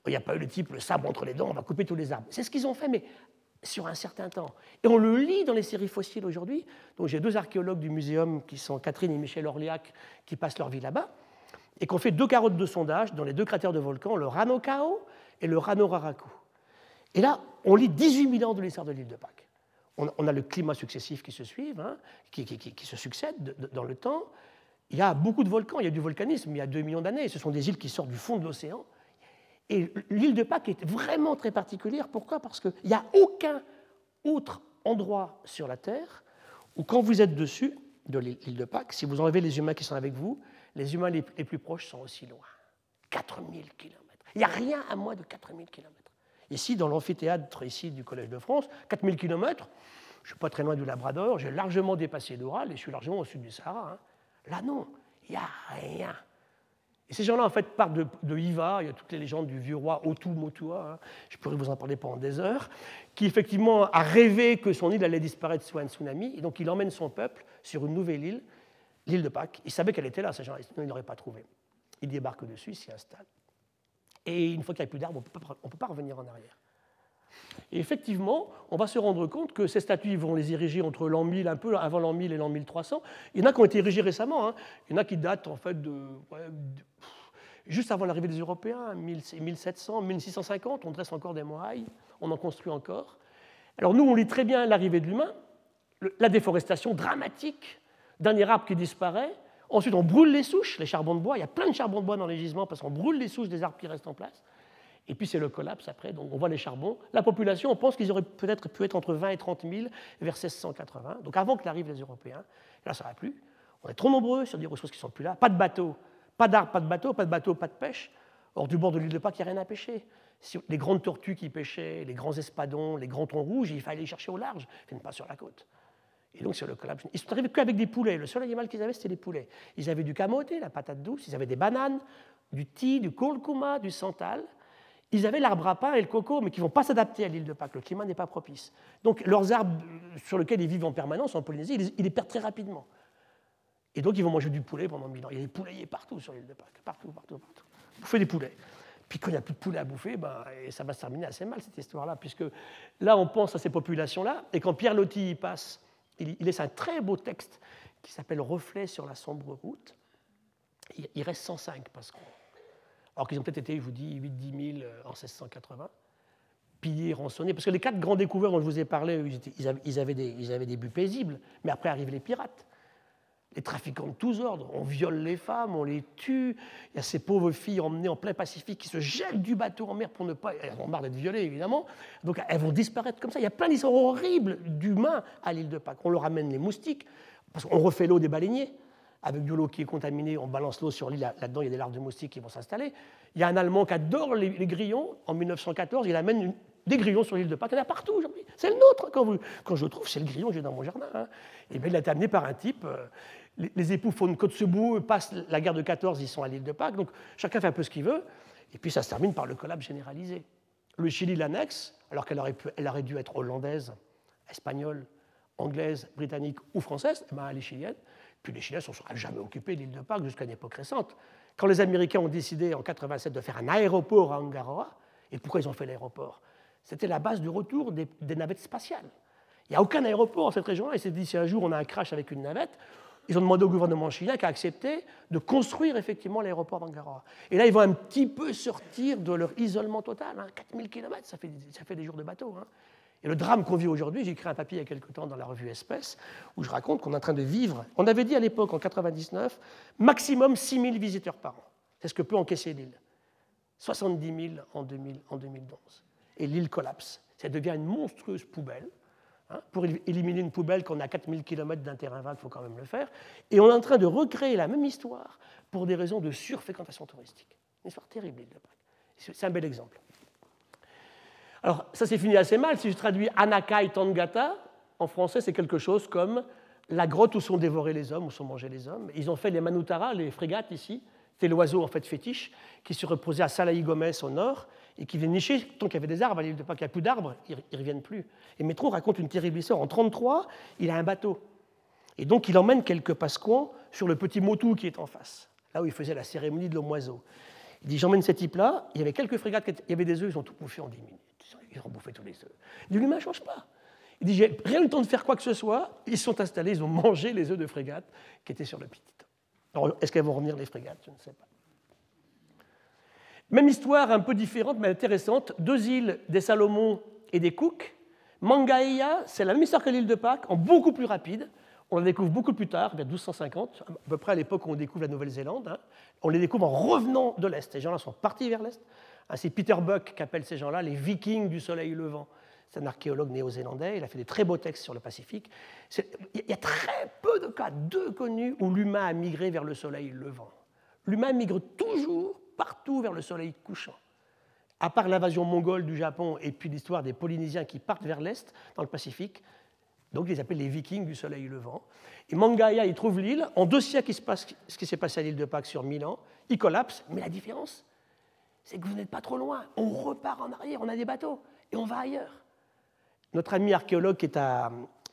Speaker 2: n'y a pas eu le type le sabre entre les dents, on va couper tous les arbres. C'est ce qu'ils ont fait, mais sur un certain temps. Et on le lit dans les séries fossiles aujourd'hui. Donc j'ai deux archéologues du muséum qui sont Catherine et Michel Orliac qui passent leur vie là-bas et qui ont fait deux carottes de sondage dans les deux cratères de volcans, le Rano Kao et le Rano Raraku. Et là, on lit 18 000 ans de l'histoire de l'île de Pâques. On a le climat successif qui se suivent, hein, qui, se succèdent dans le temps. Il y a beaucoup de volcans, il y a du volcanisme il y a 2 millions d'années. Ce sont des îles qui sortent du fond de l'océan. Et l'île de Pâques est vraiment très particulière. Pourquoi? Parce qu'il n'y a aucun autre endroit sur la Terre où, quand vous êtes dessus de l'île de Pâques, si vous enlevez les humains qui sont avec vous, les humains les plus proches sont aussi loin. 4000 km. Il n'y a rien à moins de 4000 km. Ici, dans l'amphithéâtre ici, du Collège de France, 4000 km, je ne suis pas très loin du Labrador, j'ai largement dépassé l'Oural et je suis largement au sud du Sahara. Hein. Là, non, il n'y a rien. Et ces gens-là, en fait, partent de, de, Hiva, il y a toutes les légendes du vieux roi Otu Motua, hein. je pourrais vous en parler pendant des heures, qui effectivement a rêvé que son île allait disparaître sous un tsunami, et donc il emmène son peuple sur une nouvelle île, l'île de Pâques. Il savait qu'elle était là, ces gens-là, sinon il n'aurait pas trouvé. Il débarque dessus, s'y installe. Et une fois qu'il n'y a plus d'arbres, on ne peut pas revenir en arrière. Et effectivement, on va se rendre compte que ces statues vont les ériger entre l'an 1000, un peu avant l'an 1000 et l'an 1300. Il y en a qui ont été érigées récemment. Hein. Il y en a qui datent en fait de, juste avant l'arrivée des Européens, 1700, 1650. On dresse encore des murailles, on en construit encore. Alors nous, on lit très bien l'arrivée de l'humain, la déforestation dramatique d'un arbre qui disparaît. Ensuite, on brûle les souches, les charbons de bois. Il y a plein de charbons de bois dans les gisements parce qu'on brûle les souches des arbres qui restent en place. Et puis c'est le collapse après, donc on voit les charbons. La population, on pense qu'ils auraient peut-être pu être entre 20 et 30 000 vers 1680, donc avant que n'arrivent les Européens. là, ça plus. On est trop nombreux sur des ressources qui ne sont plus là. Pas de bateaux, pas d'arbres, pas de bateaux, pas de bateaux, pas de pêche. Or, du bord de l'île de Pâques, il n'y a rien à pêcher. Les grandes tortues qui pêchaient, les grands espadons, les grands thons rouges, il fallait les chercher au large, ils pas sur la côte. Et donc, c'est le collapse. Ils sont arrivés qu'avec des poulets. Le seul animal qu'ils avaient, c'était les poulets. Ils avaient du camoté, la patate douce, ils avaient des bananes, du thé, du kurkuma, du santal. Ils avaient l'arbre à pain et le coco, mais qui ne vont pas s'adapter à l'île de Pâques. Le climat n'est pas propice. Donc leurs arbres sur lesquels ils vivent en permanence en Polynésie, ils les perdent très rapidement. Et donc ils vont manger du poulet pendant mille ans. Il y a des poulaillers partout sur l'île de Pâques, partout, partout, partout. Bouffer des poulets. Puis quand il n'y a plus de poulet à bouffer, ben, ça va se terminer assez mal cette histoire-là, puisque là on pense à ces populations-là, et quand Pierre Loti y passe, il, laisse un très beau texte qui s'appelle Reflet sur la sombre route. Il, reste 105 parce qu'on alors qu'ils ont peut-être été, je vous dis, 8-10 000 en 1680, pillés, rançonnés. Parce que les quatre grands découverts dont je vous ai parlé, ils, avaient, des, ils avaient des buts paisibles, mais après arrivent les pirates. Les trafiquants de tous ordres, on viole les femmes, on les tue. Il y a ces pauvres filles emmenées en plein Pacifique qui se jettent du bateau en mer pour ne pas. Elles ont marre d'être violées, évidemment. Donc elles vont disparaître comme ça. Il y a plein d'histoires horribles d'humains à l'île de Pâques. On leur amène les moustiques, parce qu'on refait l'eau des baleiniers avec de l'eau qui est contaminée, on balance l'eau sur l'île, là-dedans il y a des larves de moustiques qui vont s'installer. Il y a un Allemand qui adore les, grillons, en 1914 il amène des grillons sur l'île de Pâques, il y en a partout aujourd'hui. C'est le nôtre, quand, quand je le trouve, c'est le grillon que j'ai dans mon jardin. Hein. Et bien il a été amené par un type, euh, les, époux font une côte bout, passent la guerre de 14, ils sont à l'île de Pâques, donc chacun fait un peu ce qu'il veut, et puis ça se termine par le collapse généralisé. Le Chili l'annexe, alors qu'elle aurait, dû être hollandaise, espagnole, anglaise, britannique ou française, eh ben, elle est chilienne. Puis les Chiliens ne sont jamais occupés de l'île de Pâques jusqu'à une époque récente. Quand les Américains ont décidé en 87 de faire un aéroport à Angaroa, et pourquoi ils ont fait l'aéroport? C'était la base du retour des, navettes spatiales. Il n'y a aucun aéroport dans cette région-là. Ils s'est dit si un jour on a un crash avec une navette, ils ont demandé au gouvernement chilien qui a accepté de construire effectivement l'aéroport d'Angaroa. Et là, ils vont un petit peu sortir de leur isolement total. 4000 hein. km, ça fait, ça fait des jours de bateau. Hein. Et le drame qu'on vit aujourd'hui, j'ai écrit un papier il y a quelque temps dans la revue Espèce, où je raconte qu'on est en train de vivre. On avait dit à l'époque, en 99, maximum 6 000 visiteurs par an. C'est ce que peut encaisser l'île. 70 000 en, 2000, en 2011. Et l'île collapse. Ça devient une monstrueuse poubelle. Hein. Pour éliminer une poubelle qu'on a 4000 km d'un terrain vague, il faut quand même le faire. Et on est en train de recréer la même histoire pour des raisons de surfréquentation touristique. Une histoire terrible, de Pâques. C'est un bel exemple. Alors, ça s'est fini assez mal. Si je traduis Anakai Tangata, en français, c'est quelque chose comme la grotte où sont dévorés les hommes, où sont mangés les hommes. Ils ont fait les Manutara, les frégates ici. C'était l'oiseau en fait fétiche qui se reposait à Salaï Gomez au nord et qui venait nicher tant qu'il y avait des arbres. À l'île de Pâques, il n'y a plus d'arbres, ils ne reviennent plus. Et Métro raconte une terrible histoire. En 1933, il a un bateau. Et donc, il emmène quelques pasquants sur le petit motu qui est en face, là où il faisait la cérémonie de l'homme oiseau. Il dit J'emmène ces types-là. Il y avait quelques frégates, il y avait des œufs, ils ont tout bouffé en 10 minutes. Ils ont bouffé tous les œufs. Il dit L'humain ne change pas. Il dit J'ai rien eu le temps de faire quoi que ce soit. Ils sont installés, ils ont mangé les œufs de frégates qui étaient sur le petit. Alors, est-ce qu'elles vont revenir les frégates? Je ne sais pas. Même histoire un peu différente mais intéressante. Deux îles des Salomon et des Cook. Mangaia, c'est la même histoire que l'île de Pâques, en beaucoup plus rapide. On la découvre beaucoup plus tard, vers 1250, à peu près à l'époque où on découvre la Nouvelle-Zélande. Hein. On les découvre en revenant de l'Est. Ces gens-là sont partis vers l'Est. C'est Peter Buck qui appelle ces gens-là les Vikings du soleil levant. C'est un archéologue néo-zélandais, il a fait des très beaux textes sur le Pacifique. Il y a très peu de cas, deux connus, où l'humain a migré vers le soleil levant. L'humain migre toujours partout vers le soleil couchant. À part l'invasion mongole du Japon et puis l'histoire des Polynésiens qui partent vers l'est, dans le Pacifique, donc ils les appellent les Vikings du soleil levant. Et Mangaya, il trouve l'île. En deux siècles, ce qui s'est passé à l'île de Pâques sur 1000 ans. Il collapse, mais la différence, c'est que vous n'êtes pas trop loin. On repart en arrière, on a des bateaux et on va ailleurs. Notre ami archéologue qui est à.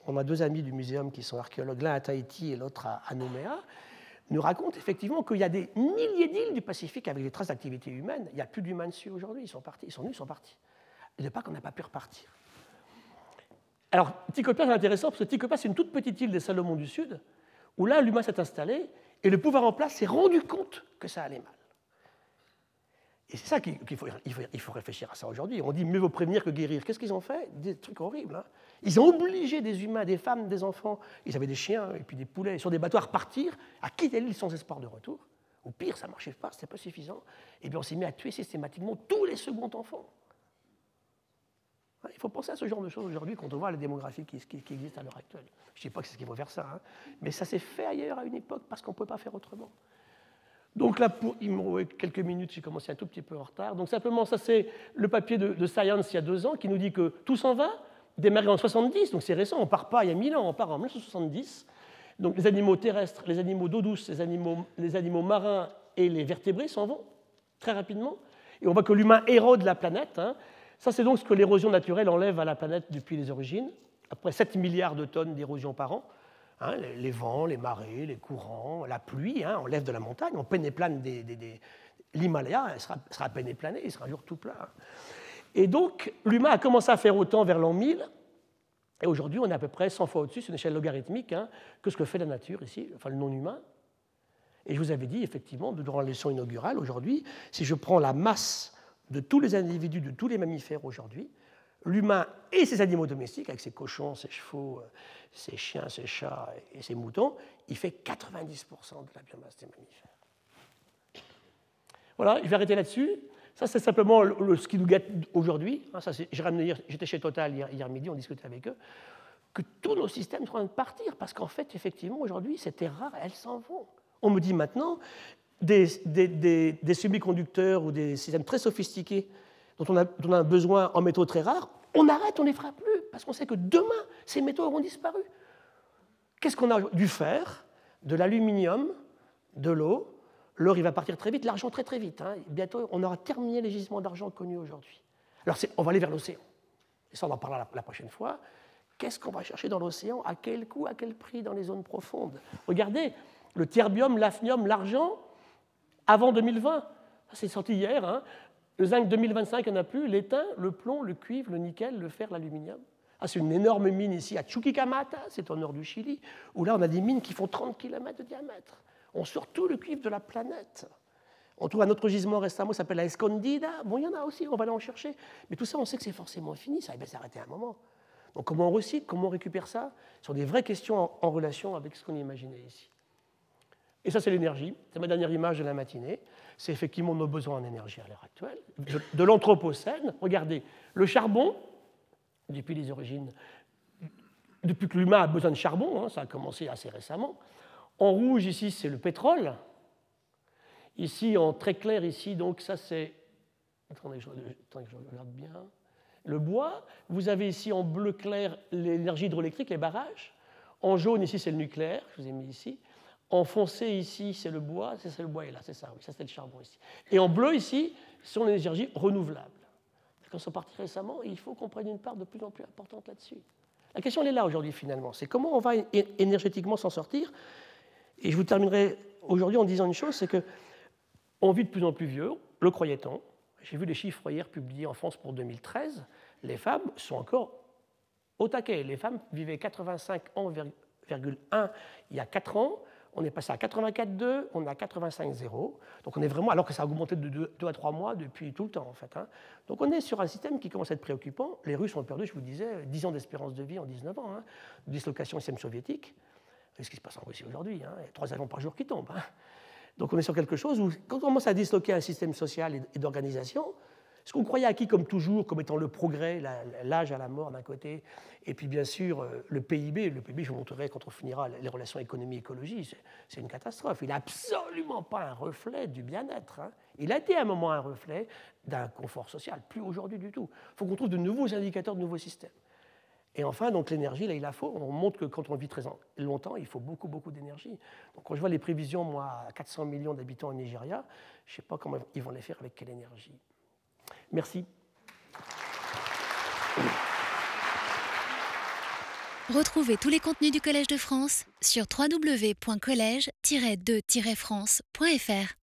Speaker 2: On a deux amis du muséum qui sont archéologues, l'un à Tahiti et l'autre à Nouméa, nous raconte effectivement qu'il y a des milliers d'îles du Pacifique avec des traces d'activité humaine. Il n'y a plus d'humains dessus aujourd'hui, ils sont partis, ils sont venus, ils sont partis. Et de pas qu'on n'a pas pu repartir. Alors, Ticopa, c'est intéressant parce que Ticopa, c'est une toute petite île des Salomon du Sud, où là, l'humain s'est installé et le pouvoir en place s'est rendu compte que ça allait mal. Et c'est ça qu'il faut, il faut, réfléchir à ça aujourd'hui. On dit mieux vaut prévenir que guérir. Qu'est-ce qu'ils ont fait? Des trucs horribles. Hein. ils ont obligé des humains, des femmes, des enfants, ils avaient des chiens et puis des poulets sur des bateaux à repartir, à quitter l'île sans espoir de retour. Ou pire, ça ne marchait pas, c'était pas suffisant. Et bien on s'est mis à tuer systématiquement tous les seconds enfants. Il faut penser à ce genre de choses aujourd'hui quand on voit la démographie qui, existe à l'heure actuelle. Je ne dis pas que c'est ce qu'il faut faire ça, hein, mais ça s'est fait ailleurs à une époque parce qu'on ne peut pas faire autrement. Donc là, pour, me quelques minutes, j'ai commencé un tout petit peu en retard. Donc simplement, ça c'est le papier de, Science il y a deux ans qui nous dit que tout s'en va, démarré en 70, donc c'est récent, on part pas il y a 1000 ans, on part en 1970. Donc les animaux terrestres, les animaux d'eau douce, les animaux, les animaux marins et les vertébrés s'en vont très rapidement. Et on voit que l'humain érode la planète. Hein. Ça c'est donc ce que l'érosion naturelle enlève à la planète depuis les origines, après 7 milliards de tonnes d'érosion par an. Hein, les, vents, les marées, les courants, la pluie, hein, on lève de la montagne, on pénéplane des, des, l'Himalaya, elle sera, sera pénéplanée, il sera un jour tout plat. Et donc, l'humain a commencé à faire autant vers l'an 1000, et aujourd'hui, on est à peu près 100 fois au-dessus, c'est une échelle logarithmique, hein, que ce que fait la nature ici, enfin le non-humain. Et je vous avais dit, effectivement, durant la leçon inaugurale, aujourd'hui, si je prends la masse de tous les individus, de tous les mammifères aujourd'hui, l'humain et ses animaux domestiques, avec ses cochons, ses chevaux, ses chiens, ses chats et ses moutons, il fait 90% de la biomasse des mammifères. Voilà, je vais arrêter là-dessus. Ça, c'est simplement le, ce qui nous guette aujourd'hui. Hein, j'étais chez Total hier, midi, on discutait avec eux, que tous nos systèmes sont en train de partir, parce qu'en fait, effectivement, aujourd'hui, ces terres rares, elles s'en vont. On me dit maintenant, des, semi-conducteurs ou des systèmes très sophistiqués dont on, a, besoin en métaux très rares, on arrête, on ne les fera plus, parce qu'on sait que demain, ces métaux auront disparu. Qu'est-ce qu'on a Du fer, de l'aluminium, de l'eau. L'or, il va partir très vite, l'argent très très vite. Hein. Bientôt, on aura terminé les gisements d'argent connus aujourd'hui. Alors, on va aller vers l'océan. Et ça, on en parlera la, prochaine fois. Qu'est-ce qu'on va chercher dans l'océan? À quel coût À quel prix dans les zones profondes? Regardez, le terbium, l'hafnium, l'argent, avant 2020. Ça, c'est sorti hier. Hein. Le zinc 2025, il n'y en a plus. L'étain, le plomb, le cuivre, le nickel, le fer, l'aluminium. Ah, c'est une énorme mine ici à Chuquicamata, c'est au nord du Chili, où là on a des mines qui font 30 km de diamètre. On sort tout le cuivre de la planète. On trouve un autre gisement récemment qui s'appelle la Escondida. Bon, il y en a aussi, on va aller en chercher. Mais tout ça, on sait que c'est forcément fini, ça va s'arrêter un moment. Donc comment on recycle, comment on récupère ça? Ce sont des vraies questions en, relation avec ce qu'on imaginait ici. Et ça, c'est l'énergie. C'est ma dernière image de la matinée. C'est effectivement nos besoins en énergie à l'heure actuelle. De, l'Anthropocène, regardez, le charbon, depuis les origines, depuis que l'humain a besoin de charbon, hein, ça a commencé assez récemment. En rouge, ici, c'est le pétrole. Ici, en très clair, ici, donc ça, c'est. Attendez, je, je regarde bien le bois. Vous avez ici en bleu clair l'énergie hydroélectrique, les barrages. En jaune, ici, c'est le nucléaire, je vous ai mis ici. En foncé, ici, c'est le bois. C'est le bois, et là, c'est ça, oui, ça, c'est le charbon ici. Et en bleu, ici, ce sont les énergies renouvelables. Quand sont partis récemment, il faut qu'on prenne une part de plus en plus importante là-dessus. La question, elle est là aujourd'hui, finalement. C'est comment on va énergétiquement s'en sortir? Et je vous terminerai aujourd'hui en disant une chose c'est que on vit de plus en plus vieux, le croyait-on. J'ai vu les chiffres hier publiés en France pour 2013 les femmes sont encore au taquet. Les femmes vivaient 85 ans, il y a 4 ans. On est passé à 84,2, on est à 85,0. Donc on est vraiment, alors que ça a augmenté de 2 à 3 mois depuis tout le temps en fait. Hein. Donc on est sur un système qui commence à être préoccupant. Les Russes ont perdu, je vous disais, 10 ans d'espérance de vie en 19 ans. Hein. Dislocation système soviétique. C'est ce qui se passe en Russie aujourd'hui. Hein? Il y a 3 avions par jour qui tombent. Hein. Donc on est sur quelque chose où, quand on commence à disloquer un système social et d'organisation, ce qu'on croyait acquis comme toujours, comme étant le progrès, l'âge à la mort d'un côté, et puis bien sûr euh, le PIB, le PIB, je vous montrerai quand on finira les relations économie-écologie, c'est une catastrophe. Il n'est absolument pas un reflet du bien-être. Hein. Il a été à un moment un reflet d'un confort social, plus aujourd'hui du tout. Il faut qu'on trouve de nouveaux indicateurs, de nouveaux systèmes. Et enfin, donc l'énergie, là, il la faut. On montre que quand on vit très longtemps, il faut beaucoup, beaucoup d'énergie. Donc quand je vois les prévisions, moi, à 400 millions d'habitants au Nigeria, je ne sais pas comment ils vont les faire, avec quelle énergie. Merci.
Speaker 1: Retrouvez tous les contenus du Collège de France sur www.colège-2-france.fr.